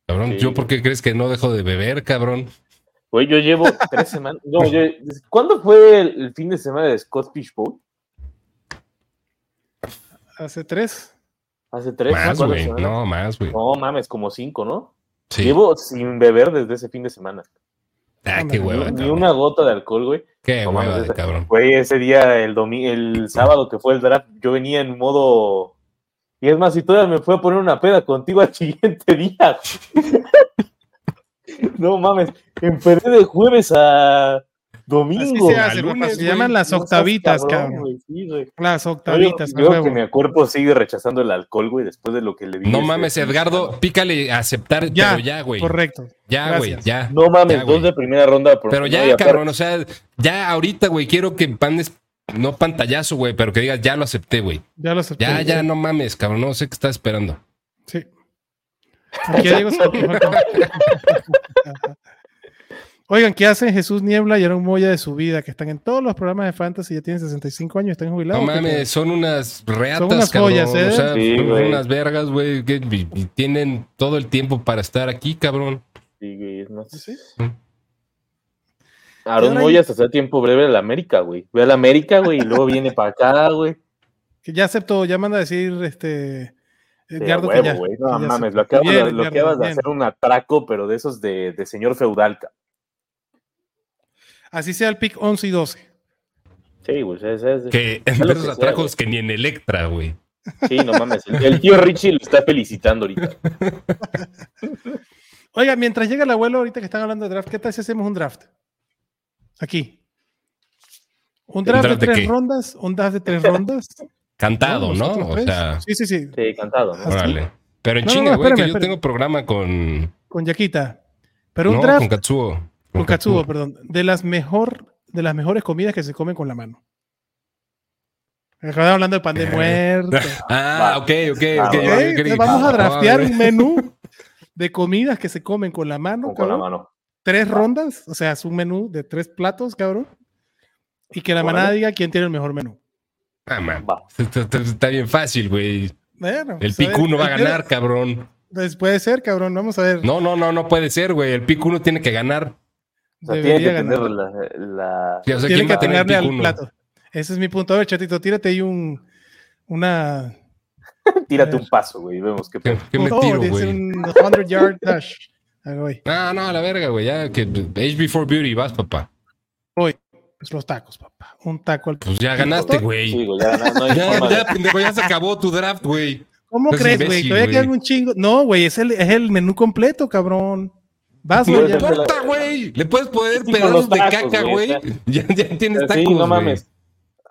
Cabrón, Sí, ¿yo por qué crees que no dejo de beber, cabrón? Güey, yo llevo tres semanas. No, yo, ¿Cuándo fue el, el fin de semana de Scott Fish Bowl? Hace tres. Hace tres, Más, güey. No, más, güey. No mames, como cinco, ¿no? Sí. Llevo sin beber desde ese fin de semana. Ah, qué Ni- hueva, Ni cabrón. una gota de alcohol, güey. Qué No hueva mames, de ese- cabrón. Güey, ese día, el domi el sábado que fue el draft, yo venía en modo. Y es más, si todavía me fue a poner una peda contigo al siguiente día. no mames, empecé de jueves a domingo. Así se hace, lunes, se llaman las No octavitas, cabrón. sí, güey. Las octavitas, yo huevo. que mi cuerpo sigue rechazando el alcohol, güey, después de lo que le di. No ese mames, Edgardo, pícale a aceptar, Ya, pero ya, güey. Correcto. Ya, güey, ya. No mames, Ya, dos de primera ronda. por- Pero no, ya, cabrón, o sea, ya ahorita, güey, quiero que pandes, no pantallazo, güey, pero que digas, ya lo acepté, güey. Ya lo acepté. Ya, ya, no mames, cabrón, no sé qué está esperando. Sí. Aquí su- Oigan, ¿qué hacen Jesús Niebla y Aaron Moya de su vida? Que están en todos los programas de fantasy, ya tienen 65 años, están jubilados. No ¿o qué mames, son unas reatas, Son unas cabrón. joyas, ¿eh? O sea, Sí, son güey. unas vergas, güey, que y- y tienen todo el tiempo para estar aquí, cabrón. Sí, güey, es más- Sí. Aaron Moya hasta hace tiempo breve a la América, güey. Ve a la América, güey, y luego viene para acá, güey. Que ya aceptó, ya manda a decir este Edgardo que ya. que No ya mames, lo acabas, Bien, de, lo Edgardo, acabas de bien. hacer un atraco, pero de esos de, de señor feudal. ca- Así sea el pick 11 y 12. Sí, güey. es- es- Que en que esos sea, atracos que ni en Electra, güey. Sí, no mames. El, el tío Richie lo está felicitando ahorita. Oiga, mientras llega el abuelo, ahorita que están hablando de draft, ¿qué tal si hacemos un draft? Aquí. Un draft, draft de de tres qué? rondas, un draft de tres rondas. Cantado, ¿no? O sea, Sí, sí, sí. Sí, cantado, ¿no? Órale. Pero en No, chinga, no, güey, que yo espérame. tengo programa con. Con Yaquita. Pero un no, draft con Katsuo. Con Katsuo, perdón, de las mejor, de las mejores comidas que se comen con la mano. Acabamos hablando de pan de Eh. muerto. Ah, ok, ok, Ah, ok. creí- Entonces vamos a draftear un menú de comidas que se comen con la mano, Con, la mano. Tres rondas, o sea, es un menú de tres platos, cabrón. Y que la manada diga quién tiene el mejor menú. Ah, man. Va. Está, bien fácil, güey. Bueno, El pues, pick uno va a ganar, cabrón. Pues puede ser, cabrón. Vamos a ver. No, no, no, no puede ser, güey. El pick uno tiene que ganar. O sea, Debería tiene que ganar. tener la, la- Sí, o sea, Tiene ¿quién que va a tener el atinarle pick al plato. Ese es mi punto. A ver, chatito, tírate ahí un, una. Tírate un paso, güey. Vemos qué ¿Qué, pedo. qué me Oh, tiro, güey? un 100 yard dash. Ahí voy. No, no, a la verga, güey. Ya que HB4 Beauty vas, papá. Voy. Pues los tacos, papá. Un taco al. Pues ya ganaste, güey. Sí, güey, ya, no, no hay Ya, ya, pendejo, ya se acabó tu draft, güey. ¿Cómo Es crees, güey? Todavía quedan un chingo. No, güey, es el, es el menú completo, cabrón. Vas, No güey. ya. importa, güey. Le puedes poner Sí, pedazos de caca, güey. Ya, ya tienes tacos, Sí, no güey. mames.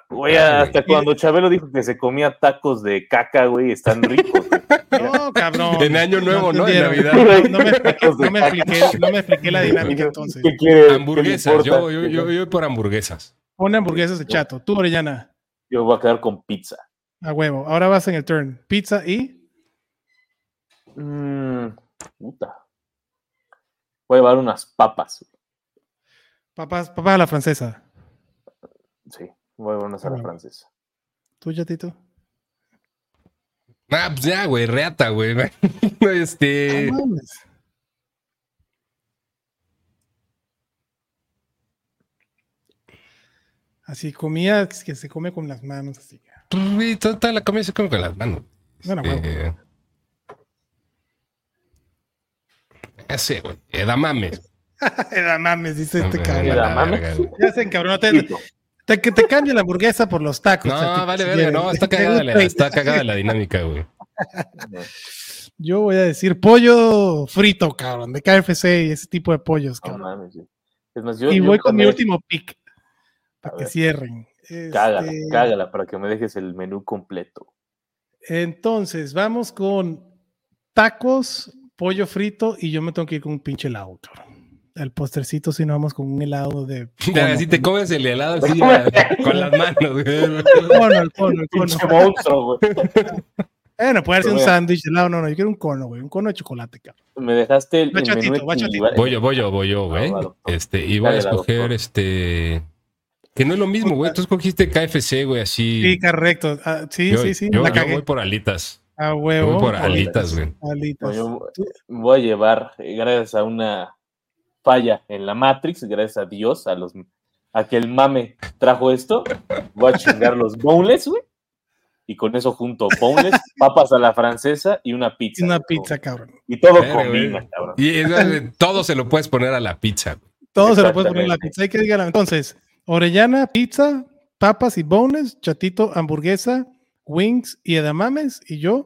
Güey, Ah, hasta cuando Chabelo dijo que se comía tacos de caca, güey, están ricos. No, cabrón. En año nuevo, ¿no? En entendieron. Navidad. No, no me expliqué, no me expliqué, no me expliqué la dinámica entonces. ¿Qué quiere? Hamburguesas. ¿Qué Yo, importa? yo, yo, yo voy por hamburguesas. Pone hamburguesas de chato. Tú, Orellana. Yo voy a quedar con pizza. A huevo. Ahora vas en el turn. Pizza y. Mm, puta. Voy a llevar unas papas. Papas, papas a la francesa. Sí, voy a llevar unas a la francesa. ¿Tú, Chatito? Ah, pues ya, güey, reata, güey. Este. No. Así, comida que se come con las manos, así. pues, toda, la comida se come con las manos. Bueno. Eh, sé, güey. Edamames. Era mames, dice este cabrón. Era la mames. verga, güey. Ya se encabronó. Te, te- que te cambie la hamburguesa por los tacos. No, Chatito, vale, verga, no, está cagada, la, está cagada la dinámica, güey. Yo voy a decir pollo frito, cabrón, de KFC y ese tipo de pollos, No cabrón. mames, sí. Es más, yo, y yo voy con mi último pick. Para A que ver. cierren. Cágala, Este, cágala para que me dejes el menú completo. Entonces, vamos con tacos, pollo frito y yo me tengo que ir con un pinche helado, cabrón. El postercito, si no vamos con un helado de. Cono. Así te comes el helado así, con las manos. güey. Cono, el cono, el cono. Pinche monstruo, güey. Bueno, puede ser un sándwich de helado. No, no, yo quiero un cono, güey. Un cono de chocolate, cabrón. Me dejaste el, Va el menú chatito, va chatito. equilibrado. Voy yo, voy yo, voy yo, güey. Ah, va, doctor. Este, y voy a escoger este. Que no es lo mismo, güey. Tú escogiste KFC, güey, así. Sí, correcto. Ah, sí, yo, sí, sí. yo- la yo cagué. voy por alitas. A huevo. voy por alitas. güey. alitas. Voy a llevar, gracias a una falla en la Matrix, gracias a Dios, a los a que el mame trajo esto, voy a chingar los boneless, güey. Y con eso junto boneless, papas a la francesa y una pizza. Una güey. pizza, cabrón. Y todo combina, güey. cabrón. Y eh, todo se lo puedes poner a la pizza. güey. Todo se lo puedes poner en la pizza. Hay que digan. Entonces, orellana, pizza, papas y bones, chatito, hamburguesa, wings y edamames. Y yo,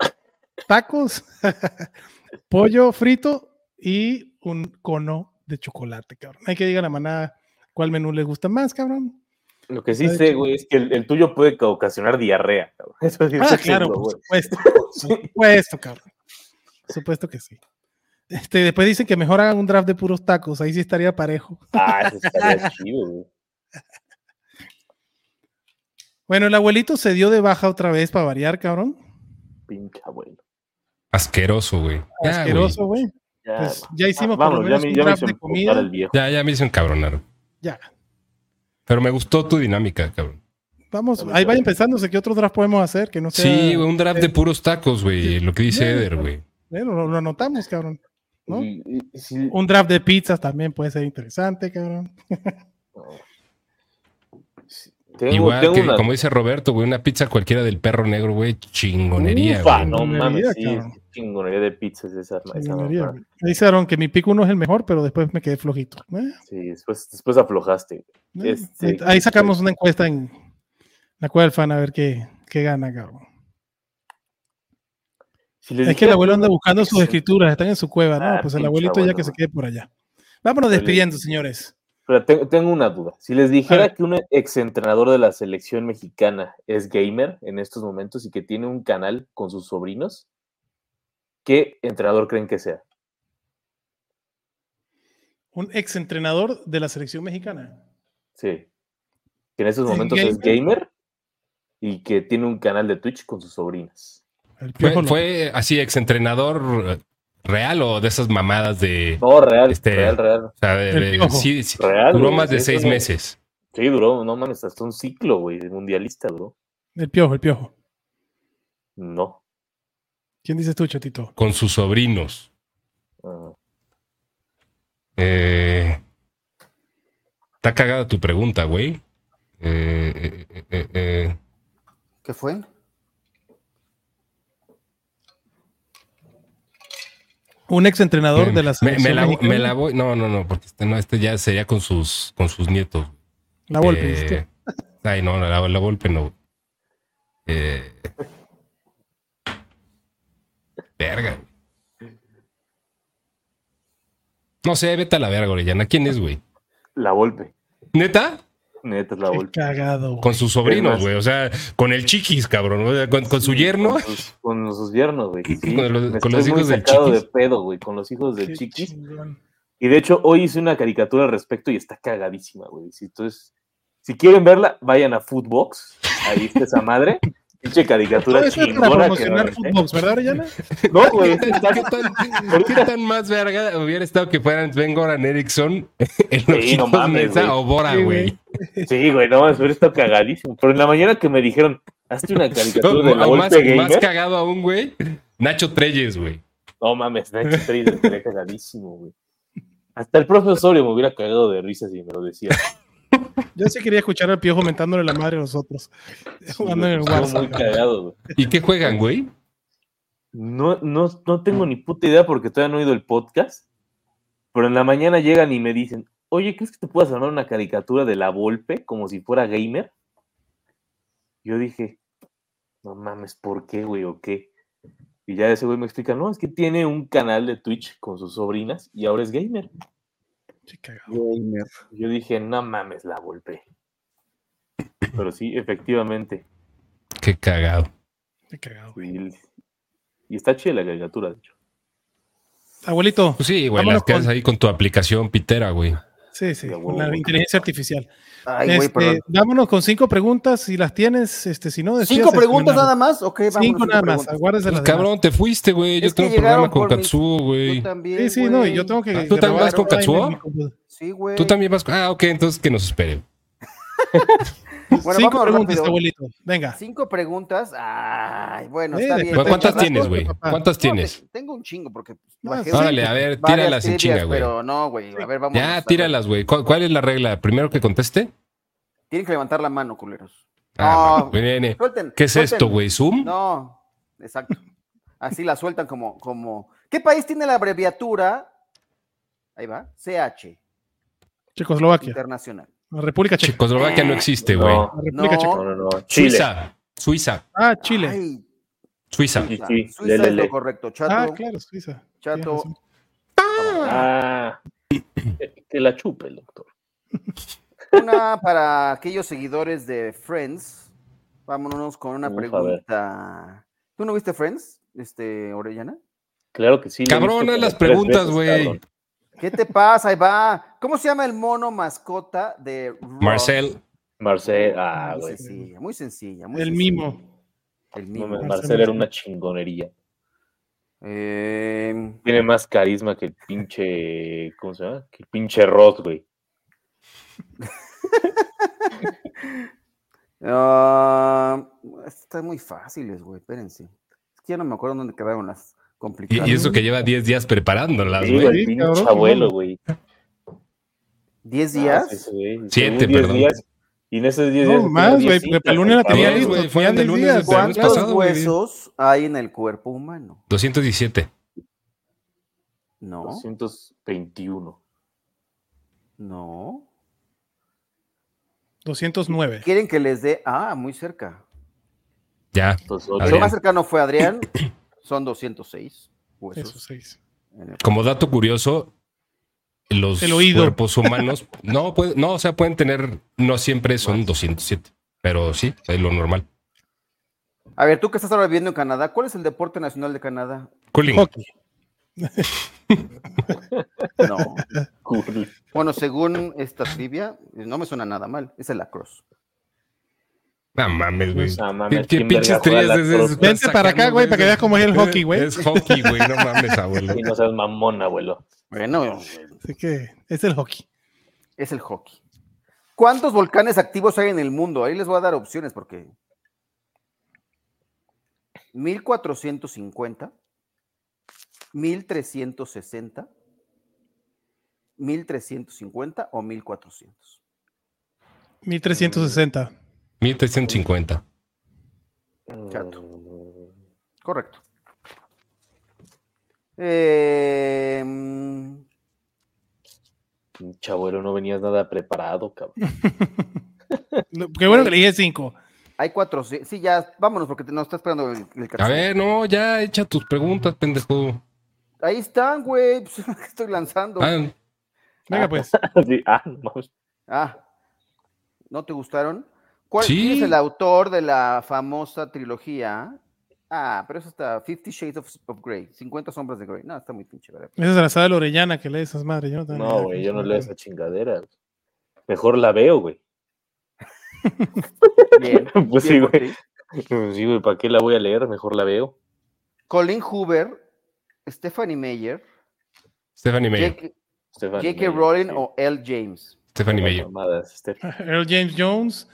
tacos, pollo frito y un cono de chocolate, cabrón. Hay que digan a la manada cuál menú les gusta más, cabrón. Lo que sí Está sé, güey, es que el, el tuyo puede ca- ocasionar diarrea, cabrón. Eso sí Ah, claro, seguro, por supuesto. Por supuesto, cabrón. Por supuesto que sí. Este, después dicen que mejor hagan un draft de puros tacos. Ahí sí estaría parejo. Ah, eso estaría chido, güey. Bueno, el abuelito se dio de baja otra vez para variar, cabrón. Pinche abuelo. Asqueroso, güey. Asqueroso, güey. Ya, Pues ya hicimos Ah, por lo vámonos, menos ya me, un ya me draft hizo de comida. el viejo. Ya, ya me hizo encabronar. Ya. Pero me gustó tu dinámica, cabrón. Vamos, ahí vaya empezándose qué otro draft podemos hacer que no sea. Sí, güey, un draft de puros tacos, güey. Lo que dice Bueno, Eder, güey. Bueno, lo, lo anotamos, cabrón. ¿no? Un draft de pizzas también puede ser interesante, cabrón. tengo, Igual tengo que, una- como dice Roberto, güey, una pizza cualquiera del perro negro, güey, chingonería, Ufa, güey. no mames, sí, chingonería de pizzas esa, esa Chingonería, güey. Me dice Aaron que mi pick uno es el mejor, pero después me quedé flojito. Eh, Sí, después, después aflojaste. eh, Este, ahí sacamos una encuesta en la cueva del fan a ver qué, qué gana, cabrón. Si Es que el abuelo anda buscando sus escrituras, están en su cueva, ¿no? Ah, Pues el abuelito ya que se quede por allá. Vámonos despidiendo, señores. Pero te- tengo una duda. Si les dijera que un exentrenador de la selección mexicana es gamer en estos momentos y que tiene un canal con sus sobrinos, ¿qué entrenador creen que sea? Un ex entrenador de la selección mexicana. Sí. Que en estos ¿Es momentos es gamer? gamer y que tiene un canal de Twitch con sus sobrinas. ¿Fue, fue así exentrenador real o de esas mamadas de... No, real, Este- real, real. O sea, de- sí, sí, Real, duró güey, más de sí, seis no- meses. Sí, duró, no mames, hasta un ciclo, güey, de mundialista, duró. El piojo, el piojo. No. ¿Quién dices tú, chatito? Con sus sobrinos. Ah, Eh, está cagada tu pregunta, güey. Eh, eh, eh, eh, eh. ¿Qué fue? Un ex entrenador Me- de la me, selección me la, mexicana. me la voy. No, no, no, porque este, no, este ya sería con sus, con sus nietos. La Volpe, Eh, ¿viste? ay, no, la, la golpe no. Eh, verga. güey. No sé, vete a la verga, Orellana. ¿Quién es, güey? La Volpe. ¿Neta? Neta es la Qué Volpe. cagado. güey. Con sus sobrinos, güey. O sea, con el chiquis, cabrón. o sea, con, con su yerno. Con sus, con sus yernos, güey. Sí, Con los- con hijos del Chiquis. de pedo, güey. Con los hijos del Qué Chiquis. chingón. Y de hecho, hoy hice una caricatura al respecto y está cagadísima, güey. Si, entonces, si quieren verla, vayan a Footbox. Ahí está esa madre. Pinche caricatura Todo para chingona. que promocionar me aventé. Footbox, ¿verdad, Orellana? No, güey. ¿Qué tan, qué tan más verga hubiera estado que fueran Sven Goran Eriksson, el no Ojitos mames, Mesa o Bora, Sí, güey? Sí, güey, no, eso está cagadísimo. Pero en la mañana que me dijeron, hazte una caricatura de la O más, cagado aún, güey. Nacho Treyes, güey. No mames, Nacho Treyes estaría cagadísimo, güey. Hasta el profesorio me hubiera cagado de risa si me lo decía. Yo sí quería escuchar al piojo mentándole la madre a los otros. Jugando en el WhatsApp. muy cagado, güey. ¿Y qué juegan, güey? No, no, no tengo ni puta idea porque todavía no he oído el podcast. Pero en la mañana llegan y me dicen, oye, ¿crees que te puedas armar una caricatura de la Volpe como si fuera gamer? Yo dije, no mames, ¿por qué, güey? ¿O qué? Y ya ese güey me explica, no, es que tiene un canal de Twitch con sus sobrinas y ahora es gamer. Sí, cagado. Gamer. Yo dije, no mames, la volvé. Pero sí, efectivamente. Qué cagado. Qué cagado, güey. Y, está chida la caricatura, de hecho. Abuelito. Pues sí, güey, las que haces con- ahí con tu aplicación pitera, güey. Sí, sí, con huevo, la inteligencia artificial. Ay, Este, vámonos con cinco preguntas. Si las tienes, este, si no, ¿Cinco preguntas nada más? Ok, vamos. Cinco nada más. Aguárdese las demás. Cabrón, te fuiste, güey. Yo Es tengo llegaron programa con Katsuo, güey. Sí, sí, no, y güey. yo tengo que. ¿Tú también vas con Katsuo? Sí, güey. Tú también vas. Ah, ok, entonces que nos espere. Bueno, Cinco preguntas, rápido. abuelito. Venga. Cinco preguntas. Ay, bueno, está bien. ¿Cuántas tienes, güey? ¿Cuántas No, tienes? te- tengo un chingo porque. Sí. Órale, a ver, tíralas en chinga, güey. Pero no, güey. A ver, vamos. Ya, tíralas, güey. ¿Cuál, cuál es la regla? ¿Primero que conteste? Tienen que levantar la mano, culeros. Ah, No, viene. Suelten. ¿Qué es suelten. esto, güey? ¿Zoom? No, exacto. Así la sueltan como, como. ¿Qué país tiene la abreviatura? Ahí va. CH, Checoslovaquia. internacional. La República Checa. Checoslovaquia no existe, güey. No, La República No. Checa. no, no, no. Chile. Suiza. Suiza. Ah, Chile. Ay, Suiza. Sí, Suiza, sí, Suiza le, le, es lo correcto. Chato. Ah, claro, Suiza. Chato. Ah, que, la chupe el doctor. Una para aquellos seguidores de Friends. Vámonos con una pregunta. ¿Tú no viste Friends, este, Orellana? Claro que sí. como las preguntas, güey. ¿Qué te pasa? Ahí va. ¿Cómo se llama el mono mascota de Ross? Marcel. Marcel, ah, Muy güey. sencilla, muy sencilla. muy El sencilla. mimo. El mimo. Marcel era una chingonería. Eh, Tiene más carisma que el pinche. ¿Cómo se llama? Que el pinche Ross, güey. ah, están muy fáciles, güey. Espérense. Es que ya no me acuerdo dónde quedaron las Y, complicadas. y eso que lleva 10 días preparándolas, Sí, güey. el pinche abuelo, güey. ¿10 Ah, días? sí, sí, güey. Siete, Según 10 perdón. días, Y en esos 10 No, días. más, güey, 10 porque para el lunes la tenía listo. fue tenía el del 10 lunes días. ¿Cuántos pasado, güey. huesos hay en el cuerpo humano? 217. No, 221. no. 209. ¿Quieren que les dé? Ah, muy cerca. Ya. Ocho. Adrián. más cercano fue Adrián. Son 206 huesos. Esos seis. en el- Como dato curioso, los El oído. cuerpos humanos, no, puede- no, o sea, pueden tener, no siempre son 207, pero sí, es lo normal. A ver, tú que estás ahora viviendo en Canadá, ¿cuál es el deporte nacional de Canadá? Curling. Hockey. No. Bueno, según esta trivia, no me suena nada mal. Es el lacrosse. No mames, güey. No mames, ¿Qué, qué ¿quién pinches esas güey? Vente para acá, güey, para que veas cómo es el hockey, güey. Es hockey, güey, no mames, abuelo. Y no seas mamón, abuelo. Bueno, Así que es el hockey. es el hockey. ¿Cuántos volcanes activos hay en el mundo? Ahí les voy a dar opciones porque 1450, 1360, 1350 o 1400. 1360. 1350. Chato. Correcto. Eh, Pinche abuelo, no venías nada preparado, cabrón. Qué bueno que le dije 5. hay cuatro. Sí, sí, ya, vámonos porque te- nos está esperando el, el A ver, no, ya echa tus preguntas, pendejo. Ahí están, güey. pues, estoy lanzando. Ah, Venga, pues. Sí, ah, mames. Ah, ¿no te gustaron? ¿Cuál Sí. es el autor de la famosa trilogía? Ah, pero eso está Fifty Shades of, of Grey, 50 sombras de Grey. No, está muy pinche, ¿verdad? Esa es la sala de Orellana que lee esas madres. Yo no, güey, yo no leo esa chingadera. Mejor la veo, güey. Bien. Pues sí, güey. ti. Sí, güey, ¿para qué la voy a leer? Mejor la veo. Colin Hoover, Stephanie Meyer, Stephanie Meyer. J.K. Rowling sí. o L. James. Stephanie Meyer. Earl James Jones.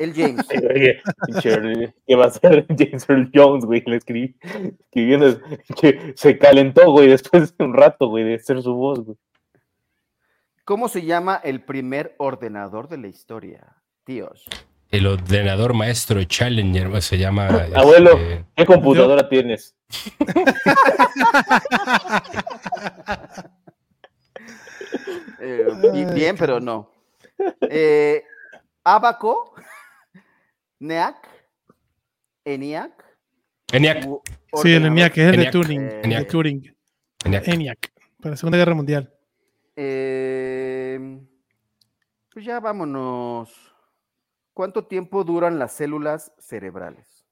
L. James. ¿Qué va a ser James Earl Jones, güey? Le escribí, escribiendo que se calentó, güey, después de un rato, güey, de hacer su voz, güey. ¿Cómo se llama el primer ordenador de la historia? Tíos. El ordenador maestro Challenger se llama. Abuelo. este, ¿Qué computadora tienes? Eh, bi- bien, pero no. Eh, Abaco, NEAC, ENIAC. ENIAC. Sí, el. ENIAC, es el de. Turing. Eh, El de ENIAC. Turing. ENIAC. ENIAC. Para la Segunda Guerra Mundial. Eh, Pues ya vámonos. ¿Cuánto tiempo duran las células cerebrales?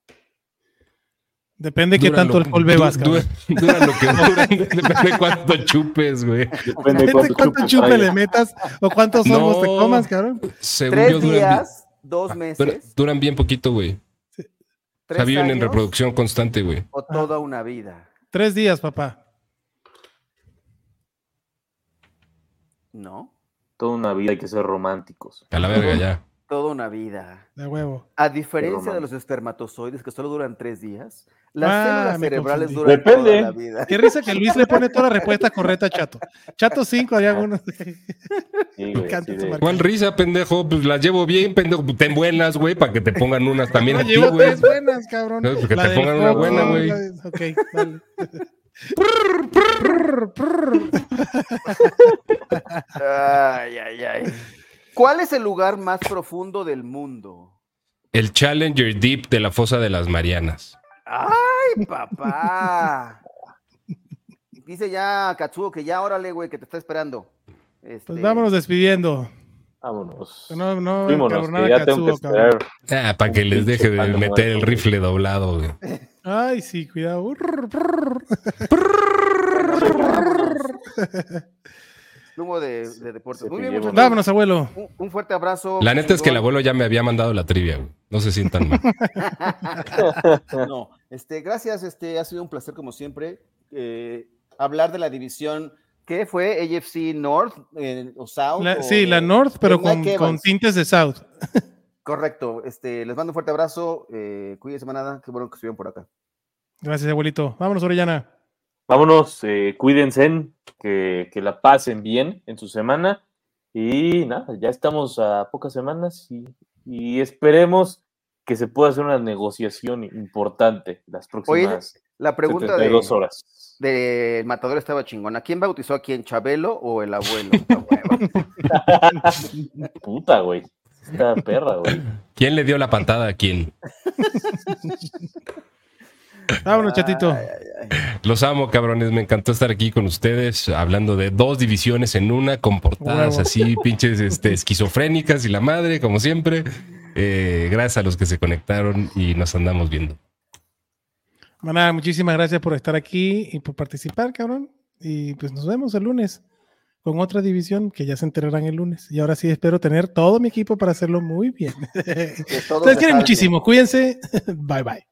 Depende de qué tanto lo- alcohol bebas, du- cabrón. du- Dura lo que dura. Depende de cuánto chupes, güey. Depende Depende de cuánto chupe le metas o cuántos No. te comas, cabrón. Según Tres yo, días, dos dura- meses, duran bien poquito, güey. O tres sea, viven en reproducción constante, güey. o toda una vida. Tres días, papá. No, Toda una vida hay que ser románticos. A la verga, ya. Toda una vida. De huevo. A diferencia de los espermatozoides que solo duran tres días, las Ah, células cerebrales confundí. duran Depende. toda la vida. Qué risa que Luis le pone toda la respuesta correcta a Chato. Chato 5, hay algunos. Sí, Me güey, marca. ¿Cuál risa, pendejo? Pues las llevo bien, pendejo. Ten buenas, güey, para que te pongan unas también No, a ti, llevo güey. tres buenas, cabrón. No, pues que La te pongan una buena, güey. de- Ok, dale. Ay, ay, ay. ¿Cuál es el lugar más profundo del mundo? El Challenger Deep de la fosa de las Marianas. ¡Ay, papá! Dice ya Katsuo que ya, órale, güey, que te está esperando. Este, Pues vámonos despidiendo. Vámonos. No, no, encabronar que ya tengo que Katsuo, esperar. Ah, para que les deje de meter el rifle doblado, güey. Ay, sí, cuidado. Humo de, de deportes. Muy bien, muchachos. Vámonos, abuelo. Un, un fuerte abrazo. La neta es que el abuelo ya me había mandado la trivia, güey. No se sientan mal. No, este, gracias, este, ha sido un placer como siempre eh, hablar de la división que fue AFC North eh, o South. La- o sí, la North, pero con, con tintes de South. Correcto, este, les mando un fuerte abrazo, eh, cuídense manada, qué bueno que estuvieron por acá. Gracias, abuelito. Vámonos, Orellana. Vámonos, eh, cuídense, que, que la pasen bien en su semana. Y nada, ya estamos a pocas semanas y, y esperemos que se pueda hacer una negociación importante las próximas La pregunta de, 72 horas. de Matador estaba chingona. ¿Quién bautizó a quién, Chabelo o el abuelo? Puta, güey. Esta perra, güey. ¿Quién le dio la patada a quién? Vámonos, chatito. Los amo, cabrones. Me encantó estar aquí con ustedes hablando de dos divisiones en una, con portadas Huevo. así, pinches este, esquizofrénicas y la madre, como siempre. Eh, gracias a los que se conectaron y nos andamos viendo. Maná, muchísimas gracias por estar aquí y por participar, cabrón. Y pues nos vemos el lunes con otra división que ya se enterarán el lunes. Y ahora sí espero tener todo mi equipo para hacerlo muy bien. Se quieren muchísimo. Cuídense. Bye bye.